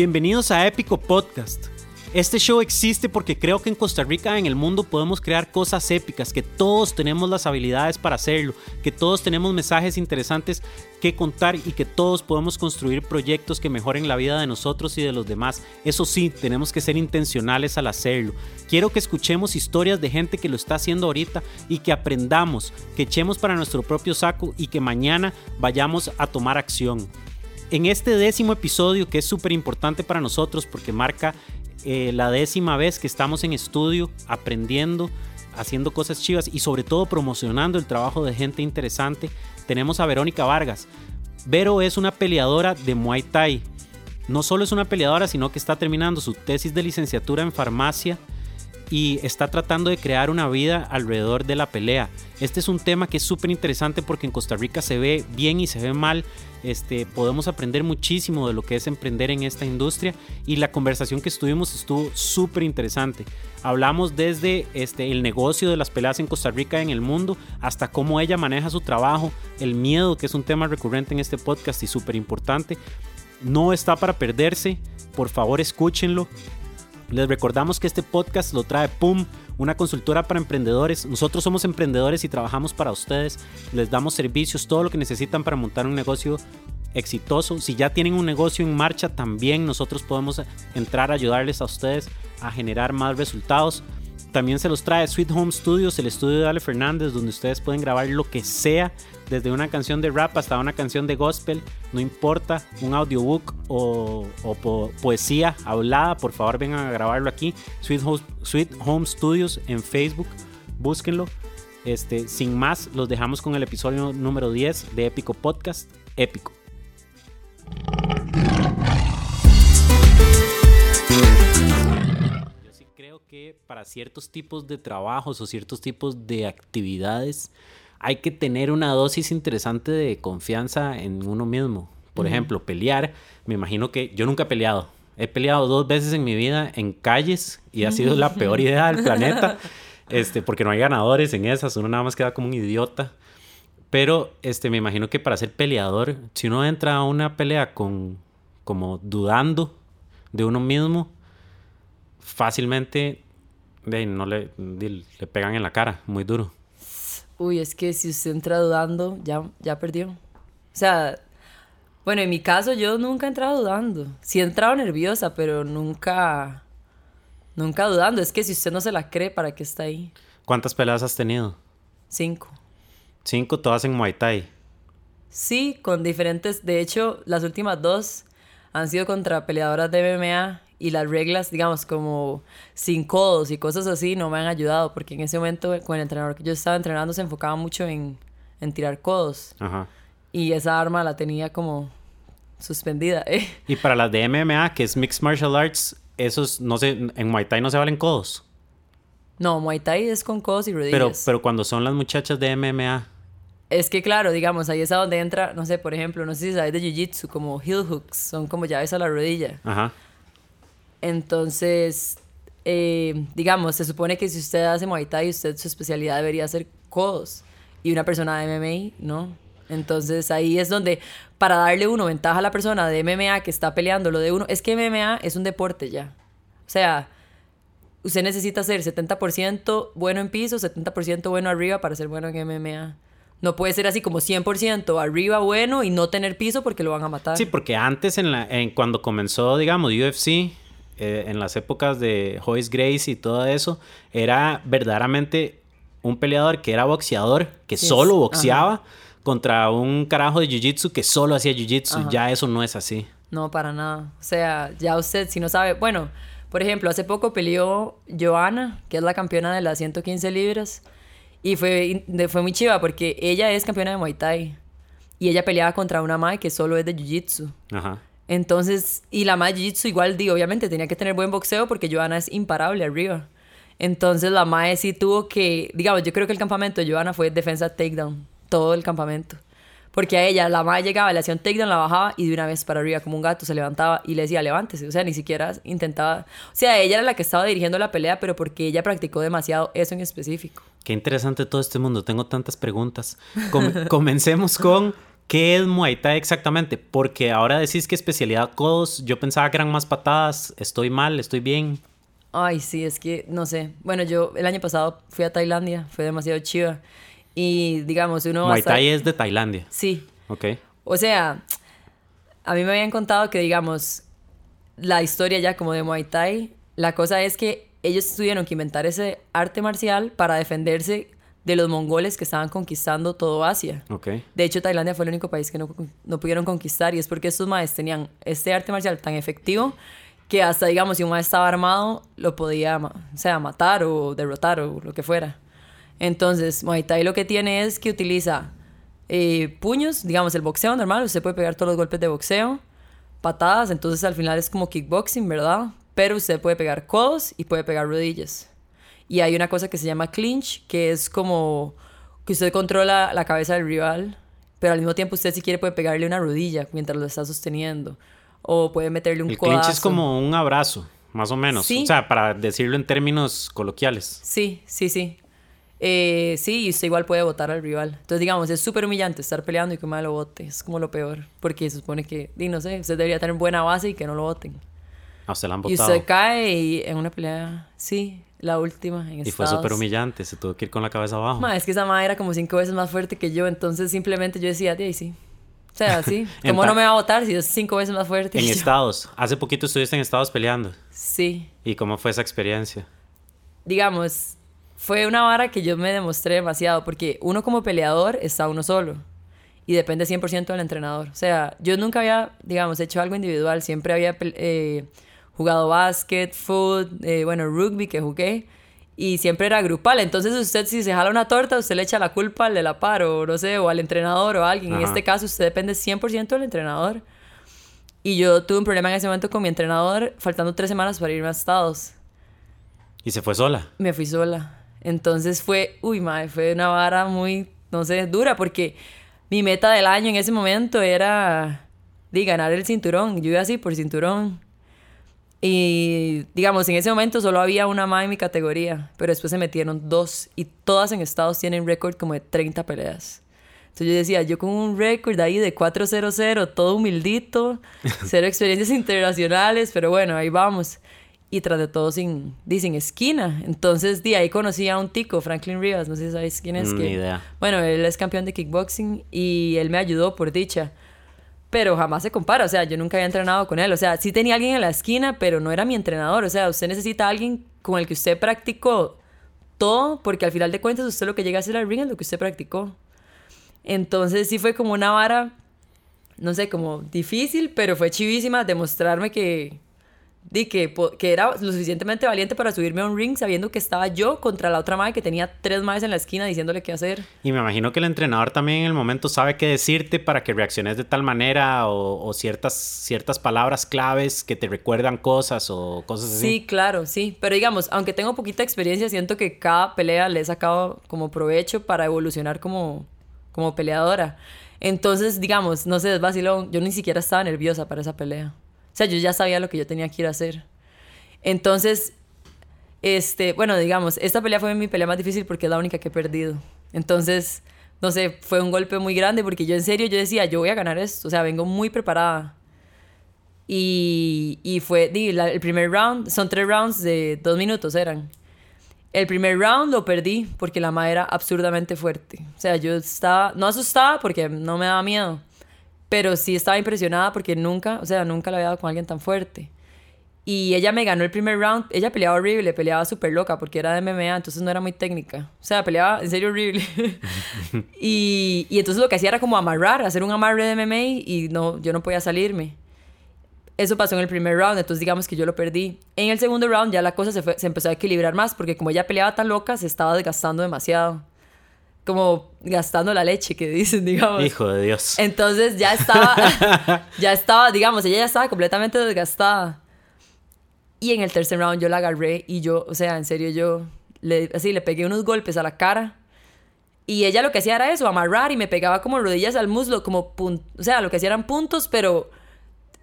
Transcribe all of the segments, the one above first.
Bienvenidos a Épico Podcast. Este show existe porque creo que en Costa Rica, en el mundo, podemos crear cosas épicas, que todos tenemos las habilidades para hacerlo, que todos tenemos mensajes interesantes que contar y que todos podemos construir proyectos que mejoren la vida de nosotros y de los demás. Eso sí, tenemos que ser intencionales al hacerlo. Quiero que escuchemos historias de gente que lo está haciendo ahorita y que aprendamos, que echemos para nuestro propio saco y que mañana vayamos a tomar acción. En este décimo episodio, que es súper importante para nosotros porque marca eh, la décima vez que estamos en estudio, aprendiendo, haciendo cosas chivas y sobre todo promocionando el trabajo de gente interesante, tenemos a Verónica Vargas. Vero es una peleadora de Muay Thai. No solo es una peleadora, sino que está terminando su tesis de licenciatura en farmacia y está tratando de crear una vida alrededor de la pelea. Este es un tema que es súper interesante porque en Costa Rica se ve bien y se ve mal. Este, podemos aprender muchísimo de lo que es emprender en esta industria y la conversación que estuvimos estuvo súper interesante. Hablamos desde este, el negocio de las peleas en Costa Rica en el mundo hasta cómo ella maneja su trabajo, el miedo que es un tema recurrente en este podcast y súper importante. No está para perderse, por favor escúchenlo. Les recordamos que este podcast lo trae PUM, una consultora para emprendedores. Nosotros somos emprendedores y trabajamos para ustedes. Les damos servicios, todo lo que necesitan para montar un negocio exitoso. Si ya tienen un negocio en marcha, también nosotros podemos entrar a ayudarles a ustedes a generar más resultados. También se los trae Sweet Home Studios, el estudio de Ale Fernández, donde ustedes pueden grabar lo que sea, desde una canción de rap hasta una canción de gospel, no importa, un audiobook o, poesía hablada, por favor vengan a grabarlo aquí. Sweet Home, Sweet Home Studios en Facebook, búsquenlo. Este, sin más, los dejamos con el episodio número 10 de Épico Podcast, Épico. Que para ciertos tipos de trabajos o ciertos tipos de actividades hay que tener una dosis interesante de confianza en uno mismo. Por ejemplo, pelear. Me imagino que yo nunca he peleado. He peleado dos veces en mi vida en calles y ha sido la peor idea del planeta. Este, porque no hay ganadores en esas, uno nada más queda como un idiota. Pero este, me imagino que para ser peleador, si uno entra a una pelea con como dudando de uno mismo, fácilmente no le, le pegan en la cara, muy duro. Uy, es que si usted entra dudando, ya, ya perdió. O sea, bueno, en mi caso yo nunca he entrado dudando. Sí he entrado nerviosa, pero nunca, nunca dudando. Es que si usted no se la cree, ¿para qué está ahí? ¿Cuántas peleas has tenido? Cinco. Cinco, todas en Muay Thai. Sí, con diferentes. De hecho, las últimas dos han sido contra peleadoras de MMA y las reglas, digamos, como sin codos y cosas así, no me han ayudado, porque en ese momento con el entrenador que yo estaba entrenando se enfocaba mucho en, en tirar codos. Ajá. Y esa arma la tenía como suspendida. ¿eh? Y para las de MMA, que es Mixed Martial Arts, esos, no sé, en Muay Thai no se valen codos. No, Muay Thai es con codos y rodillas. Pero, pero cuando son las muchachas de MMA. Es que claro, digamos, ahí es a donde entra, no sé, por ejemplo, no sé si sabes de Jiu-Jitsu, como heel hooks, son como llaves a la rodilla. Ajá. Entonces, eh, digamos, se supone que si usted hace Muay Thai, usted su especialidad debería ser codos. Y una persona de MMA, ¿no? Entonces ahí es donde, para darle uno ventaja a la persona de MMA que está peleando lo de uno, es que MMA es un deporte ya. O sea, usted necesita ser 70% bueno en piso, 70% bueno arriba para ser bueno en MMA. No puede ser así como 100% arriba bueno y no tener piso porque lo van a matar. Sí, porque antes, en la, cuando comenzó, digamos, UFC, eh, en las épocas de Joyce Grace y todo eso, era verdaderamente un peleador que era boxeador, que solo boxeaba, contra un carajo de jiu-jitsu que solo hacía jiu-jitsu. Ya eso no es así. No, para nada. O sea, ya usted, si no sabe, bueno, por ejemplo, hace poco peleó Joana, que es la campeona de las 115 libras, y fue, fue muy chiva porque ella es campeona de Muay Thai. Y ella peleaba contra una Mai que solo es de Jiu-Jitsu. Ajá. Entonces, y la Mae Jiu-Jitsu igual, digo, obviamente tenía que tener buen boxeo porque Joana es imparable arriba. Entonces la Mae sí tuvo que, digamos, yo creo que el campamento de Joana fue defensa takedown, todo el campamento. Porque a ella, la Mae llegaba, le hacía un takedown, la bajaba y de una vez para arriba, como un gato, se levantaba y le decía, levántese. O sea, ni siquiera intentaba. O sea, ella era la que estaba dirigiendo la pelea, pero porque ella practicó demasiado eso en específico. Qué interesante todo este mundo, tengo tantas preguntas. comencemos con ¿Qué es Muay Thai exactamente? Porque ahora decís que especialidad codos, yo pensaba que eran más patadas, estoy mal, estoy bien. Ay, sí, es que no sé. Bueno, yo el año pasado fui a Tailandia, fue demasiado chiva. Y digamos, uno Muay Thai es de Tailandia. Sí. Ok. O sea, a mí me habían contado que, digamos, la historia ya como de Muay Thai, la cosa es que ellos tuvieron que inventar ese arte marcial para defenderse de los mongoles que estaban conquistando todo Asia. De hecho, Tailandia fue el único país que no, no pudieron conquistar y es porque estos maes tenían este arte marcial tan efectivo que hasta, digamos, si un maestro estaba armado, lo podía, o sea, matar o derrotar o lo que fuera. Entonces, Muay Thai lo que tiene es que utiliza eh, puños, digamos, el boxeo normal, usted puede pegar todos los golpes de boxeo, patadas, entonces al final es como kickboxing, ¿verdad? Pero usted puede pegar codos y puede pegar rodillas. Y hay una cosa que se llama clinch, que es como que usted controla la cabeza del rival, pero al mismo tiempo usted si quiere puede pegarle una rodilla mientras lo está sosteniendo. O puede meterle un El codazo. clinch es como un abrazo, más o menos. Sí. O sea, para decirlo en términos coloquiales. Sí, sí, sí. Eh, sí, y usted igual puede votar al rival. Entonces, digamos, es súper humillante estar peleando y que mal lo vote. Es como lo peor. Porque se supone que, y no sé, usted debería tener buena base y que no lo voten. A usted la han Y votado. usted cae y en una pelea, sí, la última en Y fue súper humillante, se tuvo que ir con la cabeza abajo. Ma, es que esa madre era como cinco veces más fuerte que yo, entonces simplemente yo decía, de ahí sí. O sea, sí. ¿Cómo no me va a votar si es cinco veces más fuerte? En? Estados. Hace poquito estuviste en Estados peleando. Sí. ¿Y cómo fue esa experiencia? digamos, fue una vara que yo me demostré demasiado, porque uno como peleador está uno solo y depende 100% del entrenador. O sea, yo nunca había, digamos, hecho algo individual, siempre había eh, jugado básquet, foot, eh, bueno, rugby que jugué. Y siempre era grupal. Entonces, usted, si se jala una torta, usted le echa la culpa al de la par, o no sé, o al entrenador o a alguien. En Ajá. este caso, usted depende 100% del entrenador. Y yo tuve un problema en ese momento con mi entrenador, faltando tres semanas para irme a Estados ¿Y se fue sola? me fui sola. Entonces fue, uy, madre, fue una vara muy, no sé, dura, porque mi meta del año en ese momento era de ganar el cinturón. Yo iba así por cinturón. Y digamos, en ese momento solo había una más en mi categoría, pero después se metieron dos y todas en Estados tienen récord como de 30 peleas. Entonces yo decía, yo con un récord ahí de 4-0-0, todo humildito, cero experiencias internacionales, pero bueno, ahí vamos. Y tras de todo sin, sin esquina. Entonces, de ahí conocí a un tico, Franklin Rivas, no sé si sabéis quién es. Mm, que, ni idea. Bueno, él es campeón de kickboxing y él me ayudó por dicha. Pero jamás se compara, o sea, yo nunca había entrenado con él. O sea, sí tenía alguien en la esquina, pero no era mi entrenador. O sea, usted necesita a alguien con el que usted practicó todo, porque al final de cuentas usted lo que llega a hacer al ring es lo que usted practicó. Entonces sí fue como una vara, no sé, como difícil, pero fue chivísima demostrarme que, di que, que era lo suficientemente valiente para subirme a un ring sabiendo que estaba yo contra la otra madre que tenía tres madres en la esquina diciéndole qué hacer. Y me imagino que el entrenador también en el momento sabe qué decirte para que reacciones de tal manera o, o ciertas, ciertas palabras claves que te recuerdan cosas o cosas así. Sí, claro, sí. Pero digamos, aunque tengo poquita experiencia, siento que cada pelea le he sacado como provecho para evolucionar como, como peleadora. Entonces, digamos, no sé, es vacilón. Yo ni siquiera estaba nerviosa para esa pelea. Sea, yo ya sabía lo que yo tenía que ir a hacer. Entonces, este, bueno, digamos, esta pelea fue mi pelea más difícil porque es la única que he perdido. Entonces, no sé, fue un golpe muy grande porque yo en serio, yo decía, yo voy a ganar esto. O sea, vengo muy preparada. Y, y fue, el primer round, son tres rounds de dos minutos eran. El primer round lo perdí porque la madre era absurdamente fuerte. O sea, yo estaba, no asustada porque no me daba miedo, pero sí estaba impresionada porque nunca, o sea, nunca la había dado con alguien tan fuerte. Y ella me ganó el primer round. Ella peleaba horrible, peleaba súper loca porque era de MMA, entonces no era muy técnica. O sea, peleaba en serio horrible. y, y entonces lo que hacía era como amarrar, hacer un amarre de MMA y no, yo no podía salirme. Eso pasó en el primer round, entonces digamos que yo lo perdí. En el segundo round ya la cosa se, fue- se empezó a equilibrar más porque como ella peleaba tan loca, se estaba desgastando demasiado. Como gastando la leche, que dicen, digamos. Hijo de Dios. Entonces ya estaba, ya estaba, digamos, ella ya estaba completamente desgastada. Y en el tercer round yo la agarré y yo, o sea, en serio, yo le, así le pegué unos golpes a la cara. Y ella lo que hacía era eso, amarrar y me pegaba como rodillas al muslo, como pun- o sea, lo que hacía eran puntos, pero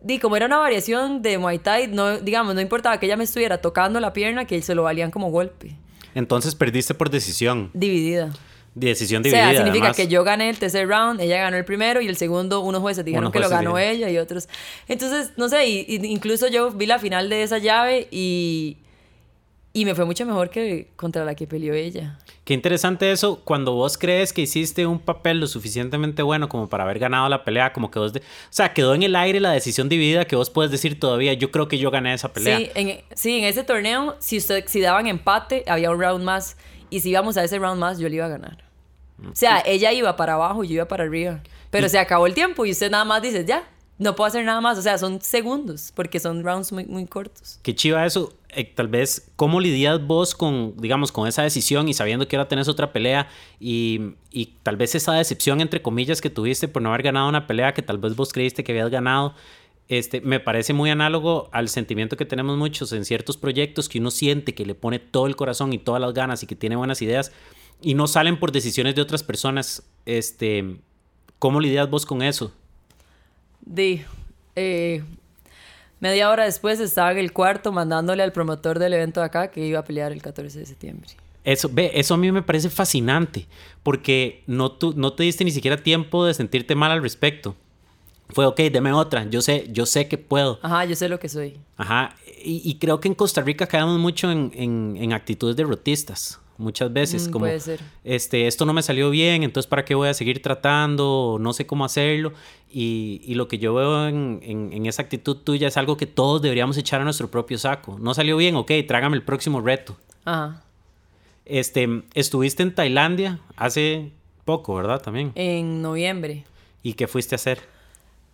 di, como era una variación de Muay Thai, no, digamos, no importaba que ella me estuviera tocando la pierna, que se lo valían como golpe. Entonces perdiste por decisión. Dividida. Decisión O dividida. sea, significa además. que yo gané el tercer round, ella ganó el primero y el segundo unos jueces dijeron Unos que lo jueces ganó dijeron. ella y otros. Entonces, no sé, y- y incluso yo vi la final de esa llave y, y me fue mucho mejor que contra la que peleó ella. Qué interesante eso, cuando vos crees que hiciste un papel lo suficientemente bueno como para haber ganado la pelea, como que vos... de- O sea, quedó en el aire la decisión dividida que vos puedes decir todavía, yo creo que yo gané esa pelea. Sí en, sí, en ese torneo, si, usted, si daban empate, había un round más. Y si íbamos a ese round más, yo le iba a ganar. O sea, ella iba para abajo y yo iba para arriba. Pero se acabó el tiempo y usted nada más dice, ya, no puedo hacer nada más. O sea, son segundos, porque son rounds muy, muy cortos. Qué chiva eso. Eh, tal vez, ¿cómo lidias vos con, digamos, con esa decisión y sabiendo que ahora tenés otra pelea y, y tal vez esa decepción, entre comillas, que tuviste por no haber ganado una pelea que tal vez vos creíste que habías ganado? Este, me parece muy análogo al sentimiento que tenemos muchos en ciertos proyectos que uno siente que le pone todo el corazón y todas las ganas y que tiene buenas ideas y no salen por decisiones de otras personas. Este, ¿Cómo lidias vos con eso? De, eh, media hora después estaba en el cuarto mandándole al promotor del evento de acá que iba a pelear el 14 de septiembre. Eso, ve, eso a mí me parece fascinante, porque no, tú, no te diste ni siquiera tiempo de sentirte mal al respecto. Fue, ok, deme otra, yo sé, yo sé que puedo. Ajá, yo sé lo que soy. Ajá, y, y creo que en Costa Rica caemos mucho en, en, en actitudes derrotistas, muchas veces, Mm, como, puede ser. este, esto no me salió bien, entonces ¿para qué voy a seguir tratando? No sé cómo hacerlo. Y, y lo que yo veo en, en, en esa actitud tuya es algo que todos deberíamos echar a nuestro propio saco. No salió bien, ok, trágame el próximo reto. Ajá. Este, estuviste en Tailandia hace poco, ¿verdad? También. En noviembre. ¿Y qué fuiste a hacer?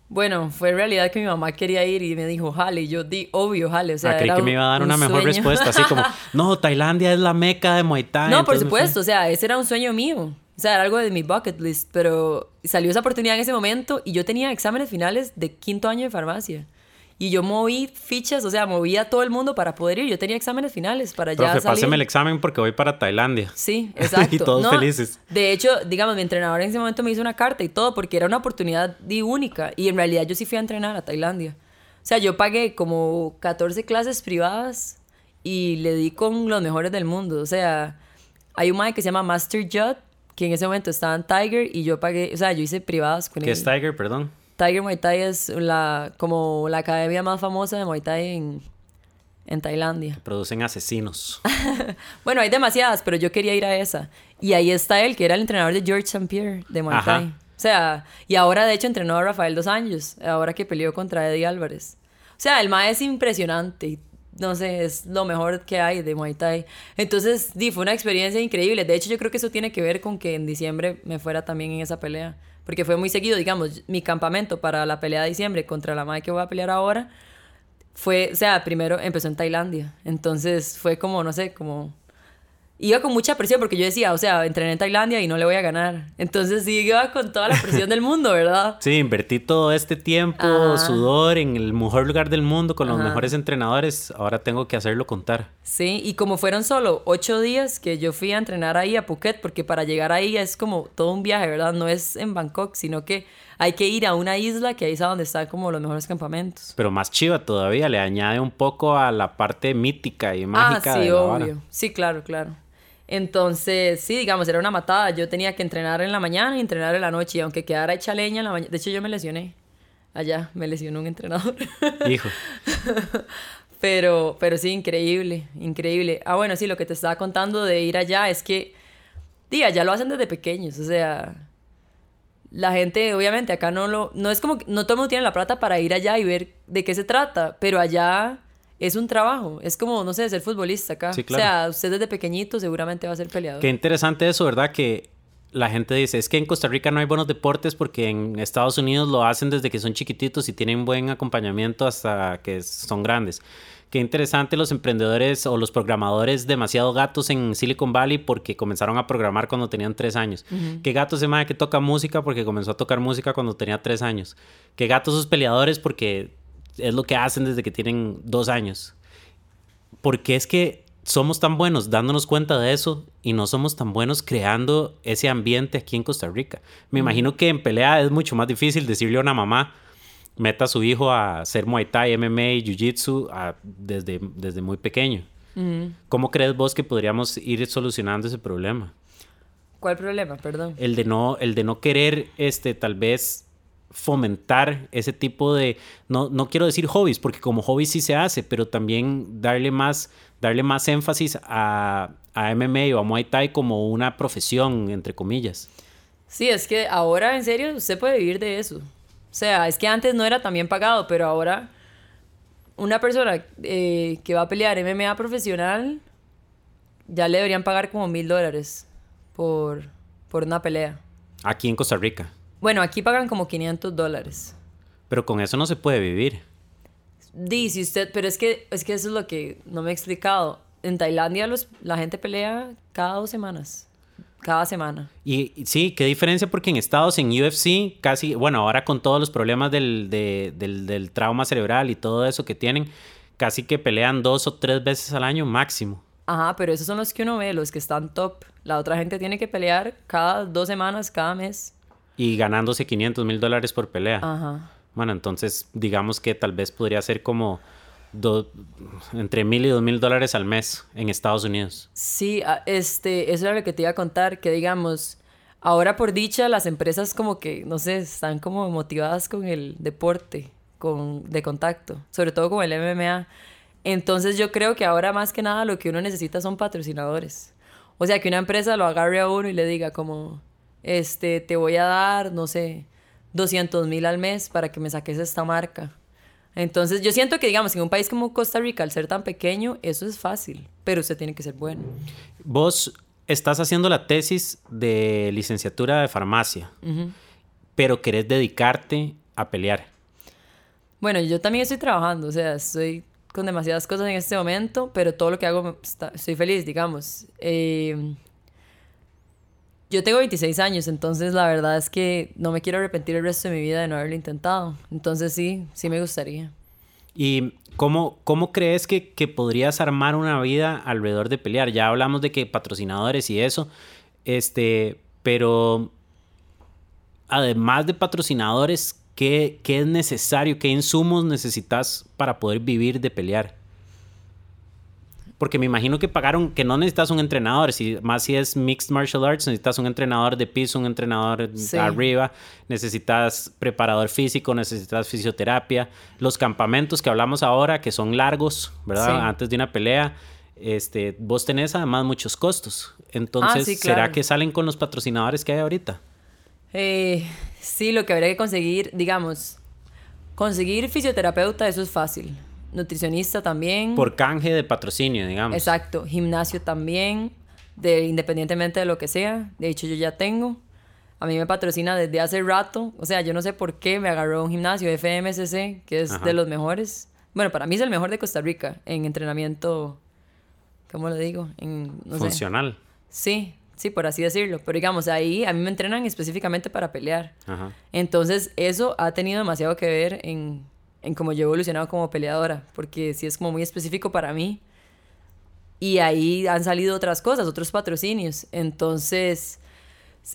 Bueno, fue en realidad que mi mamá quería ir y me dijo, jale, y yo di, obvio, jale, o sea, ah, creí que me iba a dar un una mejor sueño. respuesta, así como, no, Tailandia es la meca de Muay Thai. No, por entonces me fui". supuesto, o sea, ese era un sueño mío. O sea, era algo de mi bucket list, pero salió esa oportunidad en ese momento y yo tenía exámenes finales de quinto año de farmacia. Y yo moví fichas, o sea, moví a todo el mundo para poder ir. Yo tenía exámenes finales para ya Profe, salir. páseme el examen porque voy para Tailandia. Sí, exacto. Y todos No, felices. De hecho, digamos, mi entrenador en ese momento me hizo una carta y todo porque era una oportunidad única. Y en realidad yo sí fui a entrenar a Tailandia. O sea, yo pagué como 14 clases privadas y le di con los mejores del mundo. O sea, hay un mae que se llama Master Judd, que en ese momento estaba en Tiger y yo pagué, o sea, yo hice privadas con ¿Qué él. es Tiger, perdón? Tiger Muay Thai es la, como la academia más famosa de Muay Thai en, en Tailandia. Producen asesinos. Bueno, hay demasiadas, pero yo quería ir a esa. Y ahí está él, que era el entrenador de George St. Pierre de Muay Ajá. Thai. O sea, y ahora de hecho entrenó a Rafael dos años, ahora que peleó contra Eddie Álvarez. O sea, el mae es impresionante. No sé, es lo mejor que hay de Muay Thai. Entonces, di, fue una experiencia increíble. De hecho, yo creo que eso tiene que ver con que en diciembre me fuera también en esa pelea. Porque fue muy seguido, digamos, mi campamento para la pelea de diciembre contra la mae que voy a pelear ahora fue, o sea, primero empezó en Tailandia. Entonces fue como, no sé, como... Iba con mucha presión porque yo decía, o sea, entrené en Tailandia y no le voy a ganar. Entonces sí, iba con toda la presión del mundo, ¿verdad? Sí, invertí todo este tiempo, Ajá. sudor en el mejor lugar del mundo con los Ajá. mejores entrenadores. Ahora tengo que hacerlo contar. Sí, y como fueron solo ocho días que yo fui a entrenar ahí a Phuket, porque para llegar ahí es como todo un viaje, ¿verdad? No es en Bangkok, sino que hay que ir a una isla que ahí es a donde están como los mejores campamentos. Pero más chiva todavía, le añade un poco a la parte mítica y mágica ah, sí, de la obvio. Sí, claro, claro. Entonces, sí, digamos, era una matada. Yo tenía que entrenar en la mañana y entrenar en la noche. Y aunque quedara hecha leña en la mañana. De hecho, yo me lesioné. Allá, me lesionó un entrenador. Hijo. pero, pero sí, increíble, increíble. Ah, bueno, sí, lo que te estaba contando de ir allá es que, diga, ya lo hacen desde pequeños. O sea, la gente, obviamente, acá no lo. No es como no todo el mundo tiene la plata para ir allá y ver de qué se trata. Pero allá es un trabajo. Es como, no sé, ser futbolista acá. Sí, claro. O sea, usted desde pequeñito seguramente va a ser peleador. Qué interesante eso, ¿verdad? Que la gente dice, es que en Costa Rica no hay buenos deportes porque en Estados Unidos lo hacen desde que son chiquititos y tienen buen acompañamiento hasta que son grandes. Qué interesante los emprendedores o los programadores demasiado gatos en Silicon Valley porque comenzaron a programar cuando tenían tres años. Qué gato ese madre que toca música porque comenzó a tocar música cuando tenía tres años. Qué gatos esos peleadores porque es lo que hacen desde que tienen dos años. Porque es que somos tan buenos dándonos cuenta de eso y no somos tan buenos creando ese ambiente aquí en Costa Rica. Me imagino que en pelea es mucho más difícil decirle a una mamá, meta a su hijo a hacer Muay Thai, MMA y Jiu-Jitsu desde, desde muy pequeño. ¿Cómo crees vos que podríamos ir solucionando ese problema? ¿Cuál problema? Perdón. El de no, el de no querer, este, tal vez fomentar ese tipo de, no, no quiero decir hobbies, porque como hobby sí se hace, pero también darle más, darle más énfasis a, a MMA o a Muay Thai como una profesión, entre comillas. Sí, es que ahora en serio usted puede vivir de eso. O sea, es que antes no era tan bien pagado, pero ahora una persona eh, que va a pelear MMA profesional ya le deberían pagar como mil dólares por, por una pelea. Aquí en Costa Rica. Bueno, aquí pagan como 500 dólares. Pero con eso no se puede vivir. Dice usted, pero es que, es que eso es lo que no me he explicado. En Tailandia los, la gente pelea cada dos semanas. Cada semana. Y, y sí, qué diferencia porque en Estados, en UFC, casi, bueno, ahora con todos los problemas del, de- del, del trauma cerebral y todo eso que tienen, casi que pelean dos o tres veces al año máximo. Ajá, pero esos son los que uno ve, los que están top. La otra gente tiene que pelear cada dos semanas, cada mes. Y ganándose 500 mil dólares por pelea. Ajá. Bueno, entonces digamos que tal vez podría ser como do- entre mil y dos mil dólares al mes en Estados Unidos. Sí, este, eso era lo que te iba a contar, que digamos, ahora por dicha las empresas como que, no sé, están como motivadas con el deporte, con, de contacto, sobre todo con el MMA. Entonces yo creo que ahora más que nada lo que uno necesita son patrocinadores. O sea, que una empresa lo agarre a uno y le diga como, este, te voy a dar, no sé, 200 mil al mes para que me saques esta marca. Entonces yo siento que, digamos, en un país como Costa Rica, al ser tan pequeño, eso es fácil, pero usted tiene que ser bueno. Vos estás haciendo la tesis de licenciatura de farmacia, pero querés dedicarte a pelear. Bueno, yo también estoy trabajando, o sea, estoy con demasiadas cosas en este momento, pero todo lo que hago está- estoy feliz, digamos. Eh, yo tengo 26 años, entonces la verdad es que no me quiero arrepentir el resto de mi vida de no haberlo intentado. Entonces sí, sí me gustaría. ¿Y cómo, cómo crees que, que podrías armar una vida alrededor de pelear? Ya hablamos de que patrocinadores y eso, este, pero además de patrocinadores, ¿qué, qué es necesario? ¿Qué insumos necesitas para poder vivir de pelear? Porque me imagino que pagaron, que no necesitas un entrenador, si, más si es Mixed Martial Arts, necesitas un entrenador de piso, un entrenador Sí. arriba, necesitas preparador físico, necesitas fisioterapia, los campamentos que hablamos ahora, que son largos, ¿verdad? Sí. Antes de una pelea, este, vos tenés además muchos costos. Entonces, Ah, sí, ¿será que salen con los patrocinadores que hay ahorita? Eh, sí, lo que habría que conseguir, digamos, conseguir fisioterapeuta, eso es fácil. Nutricionista también. Por canje de patrocinio, digamos. Exacto, gimnasio también, de, independientemente de lo que sea. De hecho, yo ya tengo. A mí me patrocina desde hace rato. O sea, yo no sé por qué me agarró un gimnasio FMCC, que es Ajá. de los mejores. Bueno, para mí es el mejor de Costa Rica en entrenamiento. ¿Cómo lo digo? En, no sé. Funcional. Sí, sí, por así decirlo. Pero digamos, ahí a mí me entrenan específicamente para pelear. Ajá. Entonces, eso ha tenido demasiado que ver en, en cómo yo he evolucionado como peleadora, porque sí es como muy específico para mí. Y ahí han salido otras cosas, otros patrocinios. Entonces,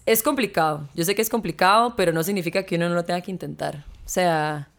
es complicado. Yo sé que es complicado, pero no significa que uno no lo tenga que intentar. O sea,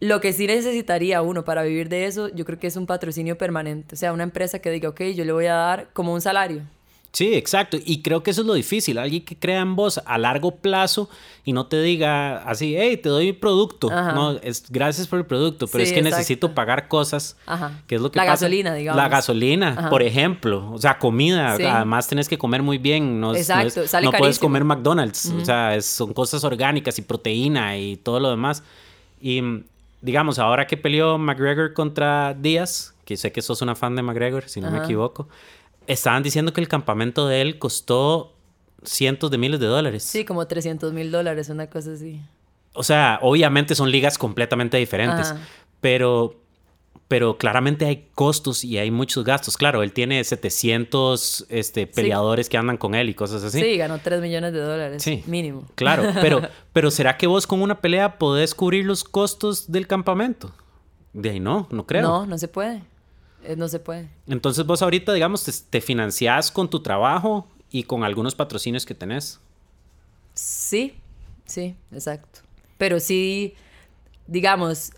lo que sí necesitaría uno para vivir de eso, yo creo que es un patrocinio permanente. O sea, una empresa que diga, ok, yo le voy a dar como un salario. Sí, exacto. Y creo que eso es lo difícil. Alguien que crea en vos a largo plazo y no te diga así, hey, te doy producto. Ajá. No, es gracias por el producto, pero Sí, es que exacto. necesito pagar cosas. Ajá. Que es lo que La pasa. gasolina, digamos. La gasolina, Ajá. por ejemplo. O sea, comida. Sí. Además, tenés que comer muy bien. No, Exacto, es- sale no puedes comer McDonald's. O sea, es- son cosas orgánicas y proteína y todo lo demás. Y digamos, ahora que peleó McGregor contra Díaz, que sé que sos una fan de McGregor, si no me equivoco, estaban diciendo que el campamento de él costó cientos de miles de dólares. Sí, como 300 mil dólares, una cosa así. O sea, obviamente son ligas completamente diferentes, Ajá. pero, pero claramente hay costos y hay muchos gastos. Claro, él tiene 700 este, peleadores que andan con él y cosas así. Sí, ganó 3 millones de dólares. Sí. Mínimo. Claro, pero, pero ¿será que vos con una pelea podés cubrir los costos del campamento? De ahí no, no creo. No, no se puede. Eh, No se puede. Entonces vos ahorita, digamos, te, te financiás con tu trabajo y con algunos patrocinios que tenés. Sí, sí, exacto. Pero sí, digamos,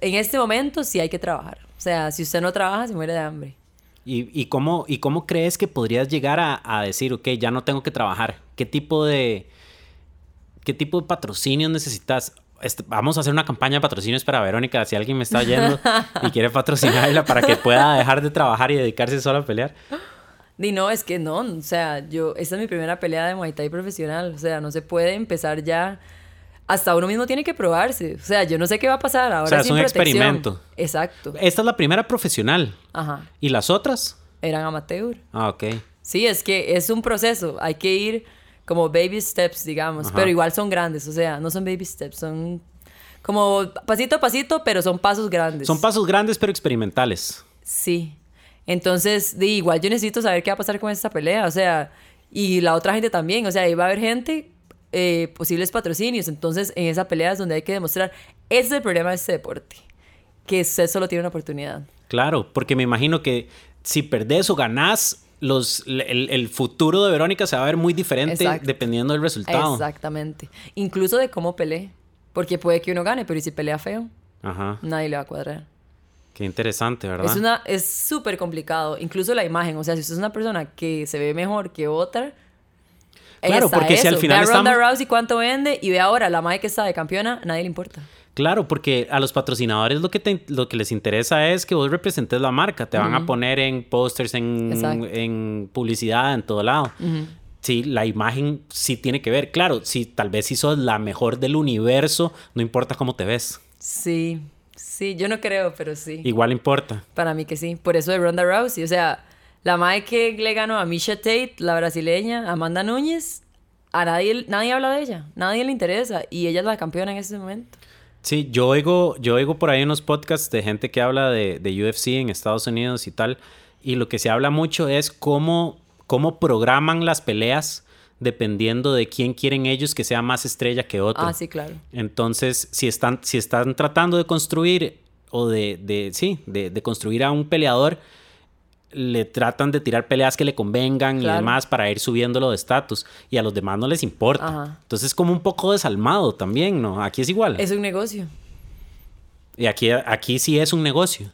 en este momento sí hay que trabajar. O sea, si usted no trabaja, se muere de hambre. ¿Y, y, cómo, ¿Y cómo crees que podrías llegar a, a, decir, ok, ya no tengo que trabajar? ¿Qué tipo de, qué tipo de patrocinio necesitas? Vamos a hacer una campaña de patrocinios para Verónica, si alguien me está oyendo y quiere patrocinarla para que pueda dejar de trabajar y dedicarse solo a pelear. Di no, es que no, o sea, yo, esta es mi primera pelea de Muay Thai profesional, o sea, no se puede empezar ya, hasta uno mismo tiene que probarse, o sea, yo no sé qué va a pasar ahora. O sea, es un experimento. Exacto. Esta es la primera profesional. Ajá. ¿Y las otras? Eran amateur. Ah, ok. Sí, es que es un proceso, hay que ir como baby steps, digamos, Ajá. pero igual son grandes, o sea, no son baby steps, son como pasito a pasito, pero son pasos grandes. Son pasos grandes pero experimentales. Sí. Entonces, di, igual yo necesito saber qué va a pasar con esta pelea, o sea, y la otra gente también, o sea, ahí va a haber gente, eh, posibles patrocinios, entonces en esa pelea es donde hay que demostrar, ese es el problema de este deporte, que usted solo tiene una oportunidad. Claro, porque me imagino que si perdés o ganás, los, el, el futuro de Verónica se va a ver muy diferente Exacto. dependiendo del resultado. Exactamente. Incluso de cómo pelee, porque puede que uno gane, pero ¿y si pelea feo? Ajá. Nadie le va a cuadrar. Qué interesante, ¿verdad? Es una es súper complicado, incluso la imagen, o sea, si usted es una persona que se ve mejor que otra, Claro, porque si al final ve a Ronda estamos- Rousey cuánto vende y ve ahora la madre que está de campeona, nadie le importa. Claro, porque a los patrocinadores lo que, te- lo que les interesa es que vos representes la marca. Te van a poner en pósters, en, en publicidad, en todo lado. Sí, la imagen sí tiene que ver. Claro, si tal vez si sos la mejor del universo, no importa cómo te ves. Sí, sí, yo no creo, pero sí. Igual importa. Para mí que sí. Por eso de Ronda Rousey, o sea, la madre que le ganó a Misha Tate, la brasileña, Amanda Núñez, a nadie, nadie habla de ella, nadie le interesa y ella es la campeona en ese momento. Sí, yo oigo, yo oigo por ahí unos podcasts de gente que habla de, de UFC en Estados Unidos y tal. Y lo que se habla mucho es cómo, cómo programan las peleas dependiendo de quién quieren ellos que sea más estrella que otro. Ah, sí, claro. Entonces, si están, si están tratando de construir o de, de sí, de, de construir a un peleador, le tratan de tirar peleas que le convengan y demás para ir subiéndolo de estatus. Y a los demás no les importa. Ajá. Entonces, es como un poco desalmado también, ¿no? Aquí es igual. Es un negocio. Y aquí, aquí sí es un negocio.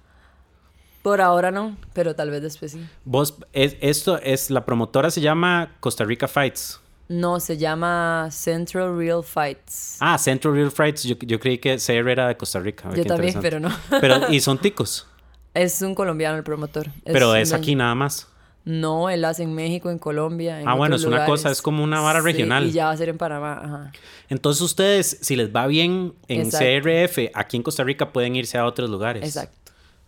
Por ahora no, pero tal vez después sí. Vos, es, esto es, la promotora se llama Costa Rica Fights. No, se llama Central Real Fights. Ah, Central Real Fights. Yo, yo creí que CR era de Costa Rica. Yo también, pero no. Pero, y son ticos. Es un colombiano el promotor. pero es aquí nada más. No, él hace en México, en Colombia. En Ah, bueno, es una cosa, es como una vara Sí, regional. y ya va a ser en Panamá. Ajá. Entonces ustedes, si les va bien en Exacto. CRF, aquí en Costa Rica pueden irse a otros lugares. Exacto.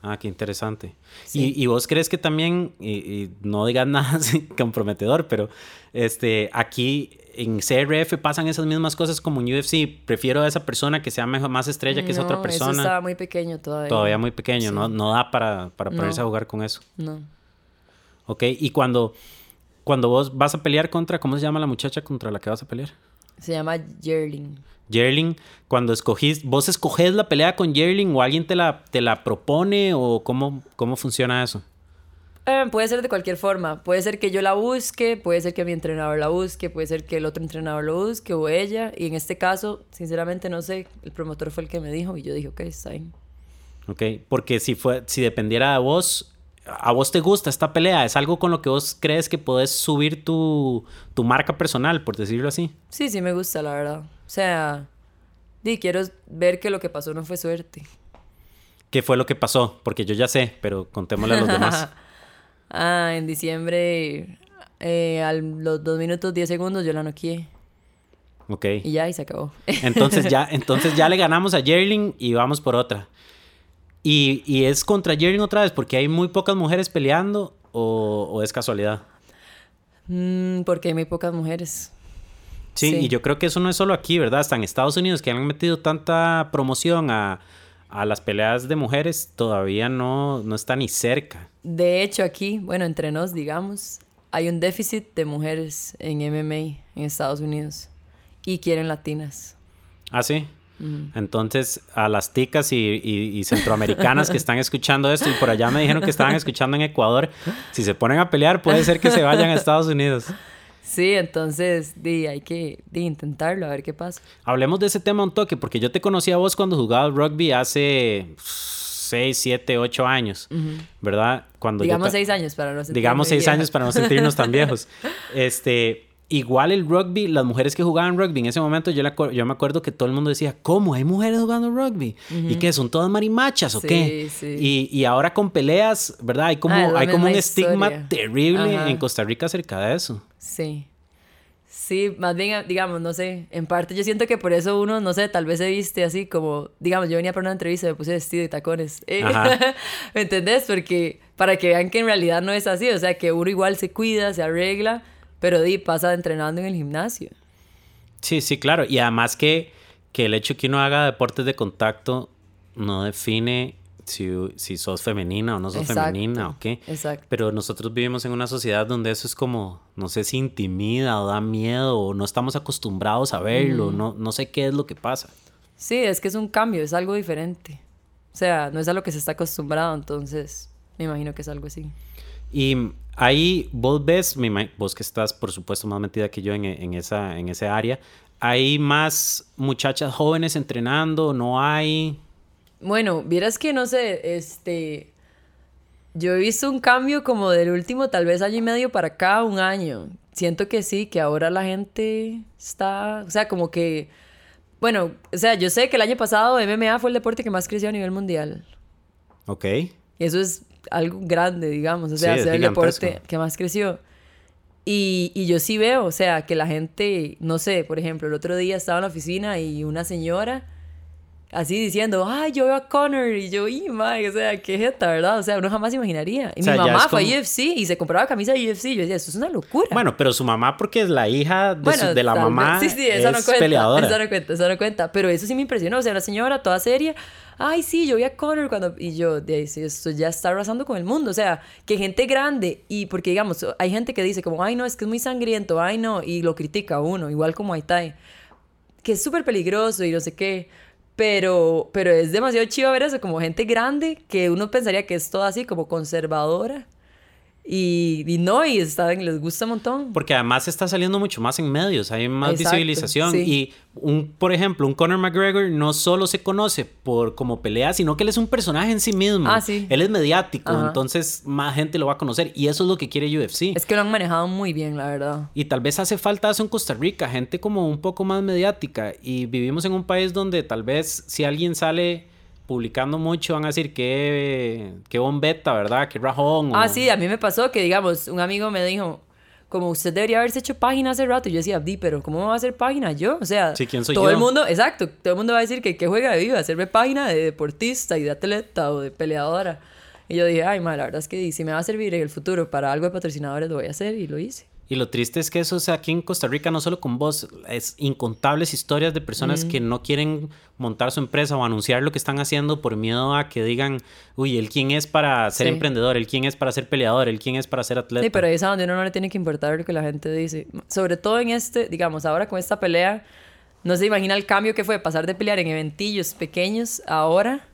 Ah, qué interesante. Sí. Y, y vos crees que también, y, y no digas nada comprometedor, pero este, aquí en CRF pasan esas mismas cosas como en UFC. Prefiero a esa persona que sea mejor, más estrella que esa otra No, persona. Eso estaba muy pequeño todavía. Todavía muy pequeño, Sí. no, no da para, para ponerse No. a jugar con eso. No. Ok, y cuando, cuando vos vas a pelear contra, ¿cómo se llama la muchacha contra la que vas a pelear? Se llama Jerling. Jerling, cuando escogís, ¿vos escogés la pelea con Jerling o alguien te la, te la propone o cómo, cómo funciona eso? Eh, puede ser de cualquier forma. Puede ser que yo la busque, puede ser que mi entrenador la busque, puede ser que el otro entrenador lo busque o ella. Y en este caso, sinceramente no sé, el promotor fue el que me dijo y yo dije, ok, está bien. Ok, porque si, fue, si dependiera de vos, a vos te gusta esta pelea, es algo con lo que vos crees que podés subir tu, tu marca personal, por decirlo así. Sí, sí me gusta, la verdad. O sea, di, quiero ver que lo que pasó no fue suerte. ¿Qué fue lo que pasó? Porque yo ya sé, pero contémosle a los demás. ah, en diciembre, eh, a los 2 minutos 10 segundos yo la noqueé. Ok. Y ya, y se acabó. Entonces ya, entonces ya le ganamos a Jerling y vamos por otra. Y, y es contra Jerling otra vez porque hay muy pocas mujeres peleando o, o es casualidad. Mm, porque hay muy pocas mujeres. Sí, Sí. y yo creo que eso no es solo aquí, ¿verdad? Hasta en Estados Unidos que han metido tanta promoción a, a las peleas de mujeres, todavía no, no está ni cerca. De hecho, aquí, bueno, entre nos, digamos, hay un déficit de mujeres en MMA en Estados Unidos y quieren latinas. ¿Ah, sí? Entonces, a las ticas y, y- y centroamericanas que están escuchando esto y por allá me dijeron que estaban escuchando en Ecuador, si se ponen a pelear puede ser que se vayan a Estados Unidos. Sí, entonces, di, hay que di, intentarlo, a ver qué pasa. Hablemos de ese tema un toque, porque yo te conocí a vos cuando jugabas rugby hace 6, 7, 8 años, ¿verdad? Cuando digamos yo ta- 6 años para no sentirme digamos seis vieja. años para no sentirnos tan viejos. Este, igual el rugby, las mujeres que jugaban rugby en ese momento, yo, acuer- yo me acuerdo que todo el mundo decía, ¿cómo? ¿Hay mujeres jugando rugby? ¿Y qué? ¿Son todas marimachas o Sí, qué? sí. Y, y ahora con peleas, ¿verdad? Hay como, Ah, la hay como un estigma terrible Ajá. en Costa Rica acerca de eso. Sí. Sí, más bien, digamos, no sé, en parte yo siento que por eso uno, no sé, tal vez se viste así como, digamos, yo venía para una entrevista y me puse vestido y tacones. eh. ¿Me entendés? Porque para que vean que en realidad no es así, o sea, que uno igual se cuida, se arregla, pero di, pasa entrenando en el gimnasio. Sí, sí, claro. Y además que, que el hecho que uno haga deportes de contacto no define si, si sos femenina o no sos Exacto, femenina o qué. exacto. Pero nosotros vivimos en una sociedad donde eso es como, no sé si intimida o da miedo o no estamos acostumbrados a verlo, no, no sé qué es lo que pasa. Sí, es que es un cambio, es algo diferente. O sea, no es a lo que se está acostumbrado, entonces me imagino que es algo así. Y ahí vos ves, vos que estás por supuesto más metida que yo en, en esa, en ese área, ¿hay más muchachas jóvenes entrenando? ¿No hay? Bueno, vieras que no sé, este. Yo he visto un cambio como del último, tal vez año y medio para acá, un año. Siento que sí, que ahora la gente está. O sea, como que. Bueno, o sea, yo sé que el año pasado MMA fue el deporte que más creció a nivel mundial. Ok. Y eso es algo grande, digamos. O sea, Sí, ser el deporte que más creció. Y, y yo sí veo, o sea, que la gente, no sé, por ejemplo, el otro día estaba en la oficina y una señora así diciendo, ay, yo veo a Connor y yo, y madre, o sea, qué jeta, ¿verdad? O sea, uno jamás imaginaría. Y O sea, mi mamá fue como- a UFC y se compraba camisa de UFC. Yo decía, eso es una locura. Bueno, pero su mamá, porque es la hija de, su- Bueno, de la mamá, Sí, sí, es no cuenta. peleadora. Eso no cuenta, eso no cuenta. Pero eso sí me impresionó. O sea, la señora toda seria. Ay, sí, yo vi a Connor cuando... Y yo, de ahí, esto ya está arrasando con el mundo. O sea, que gente grande... Y porque, digamos, hay gente que dice como, ay, no, es que es muy sangriento, ay, no. Y lo critica a uno, igual como Aitai. Que es súper peligroso y no sé qué. Pero, pero es demasiado chido ver eso, como gente grande que uno pensaría que es toda así, como conservadora. Y, y no, y están, les gusta un montón. Porque además está saliendo mucho más en medios, hay más Exacto, visibilización. sí. Y, un, por ejemplo, un Conor McGregor no solo se conoce por como pelea, sino que él es un personaje en sí mismo. Ah, sí. Él es mediático, Ajá. entonces más gente lo va a conocer. Y eso es lo que quiere UFC. Es que lo han manejado muy bien, la verdad. Y tal vez hace falta eso en Costa Rica, gente como un poco más mediática. Y vivimos en un país donde tal vez si alguien sale publicando mucho van a decir que, que bombeta, ¿verdad? Que rajón. o- Ah, sí, a mí me pasó que, digamos, un amigo me dijo, como usted debería haberse hecho página hace rato. Y yo decía, di, pero ¿cómo me va a hacer página yo? O sea, Sí, ¿quién soy todo yo? el mundo, exacto, todo el mundo va a decir que qué juega de viva, hacerme página de deportista y de atleta o de peleadora. Y yo dije, ay, ma, la verdad es que si me va a servir en el futuro para algo de patrocinadores, lo voy a hacer y lo hice. Y lo triste es que eso, o sea, aquí en Costa Rica, no solo con vos, es incontables historias de personas que no quieren montar su empresa o anunciar lo que están haciendo por miedo a que digan, uy, ¿el quién es para ser Sí. emprendedor? ¿El quién es para ser peleador? ¿El quién es para ser atleta? Sí, pero ahí es a donde uno no le tiene que importar lo que la gente dice. Sobre todo en este, digamos, ahora con esta pelea, no se imagina el cambio que fue pasar de pelear en eventillos pequeños ahora.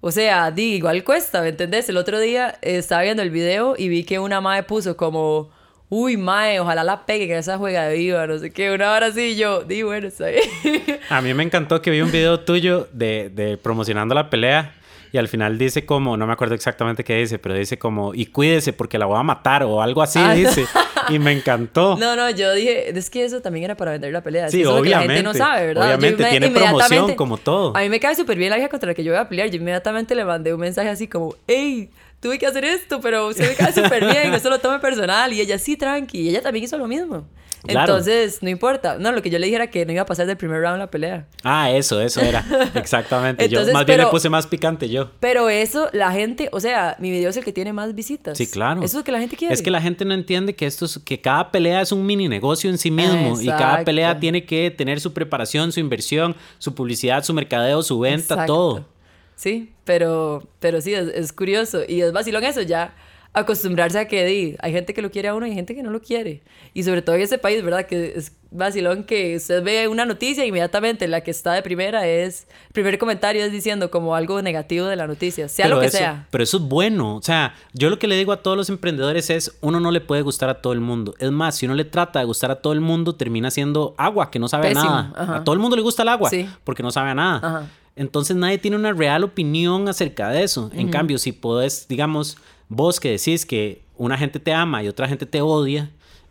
O sea, di, igual cuesta, ¿me entendés? El otro día estaba viendo el video y vi que una mae puso como, uy, mae, ojalá la peguen en esa juega de viva, no sé qué, una hora así, yo, di, bueno, está bien. A mí me encantó que vi un video tuyo de, de promocionando la pelea y al final dice como, no me acuerdo exactamente qué dice, pero dice como, y cuídese porque la voy a matar o algo así, Ah, no. dice. Y me encantó. No, no, yo dije, es que eso también era para vender la pelea. Sí, que eso es lo que la gente obviamente, no sabe, ¿verdad? Yo obviamente, inme- tiene promoción como todo. A mí me cae súper bien la hija contra la que yo voy a pelear. Yo inmediatamente le mandé un mensaje así como, hey, tuve que hacer esto, pero usted me cae súper bien, no se lo tome personal. Y ella, sí, tranqui. Y ella también hizo lo mismo. Claro. Entonces, no importa. No, lo que yo le dije era que no iba a pasar del primer round la pelea. Ah, eso, eso era. Exactamente. Entonces, yo más bien le puse más picante yo. Pero eso, la gente, o sea, mi video es el que tiene más visitas. Sí, claro. Eso es lo que la gente quiere. Es que la gente no entiende que esto es, que cada pelea es un mini negocio en sí mismo y cada pelea tiene que tener su preparación, su inversión, su publicidad, su mercadeo, su venta, Exacto. todo. Sí, pero, pero sí, es, es curioso. Y es vacilón eso, ya acostumbrarse a que di, hay gente que lo quiere a uno y hay gente que no lo quiere. Y sobre todo en este país, ¿verdad? Que es vacilón que usted ve una noticia e inmediatamente la que está de primera es, el primer comentario es diciendo como algo negativo de la noticia, sea pero lo que eso, sea. Pero eso es bueno. O sea, yo lo que le digo a todos los emprendedores es, uno no le puede gustar a todo el mundo. Es más, si uno le trata de gustar a todo el mundo, termina siendo agua que no sabe a nada. ajá. A todo el mundo le gusta el agua Sí. porque no sabe a nada. Ajá. Entonces nadie tiene una real opinión acerca de eso. En cambio, si podés, digamos, vos que decís que una gente te ama y otra gente te odia,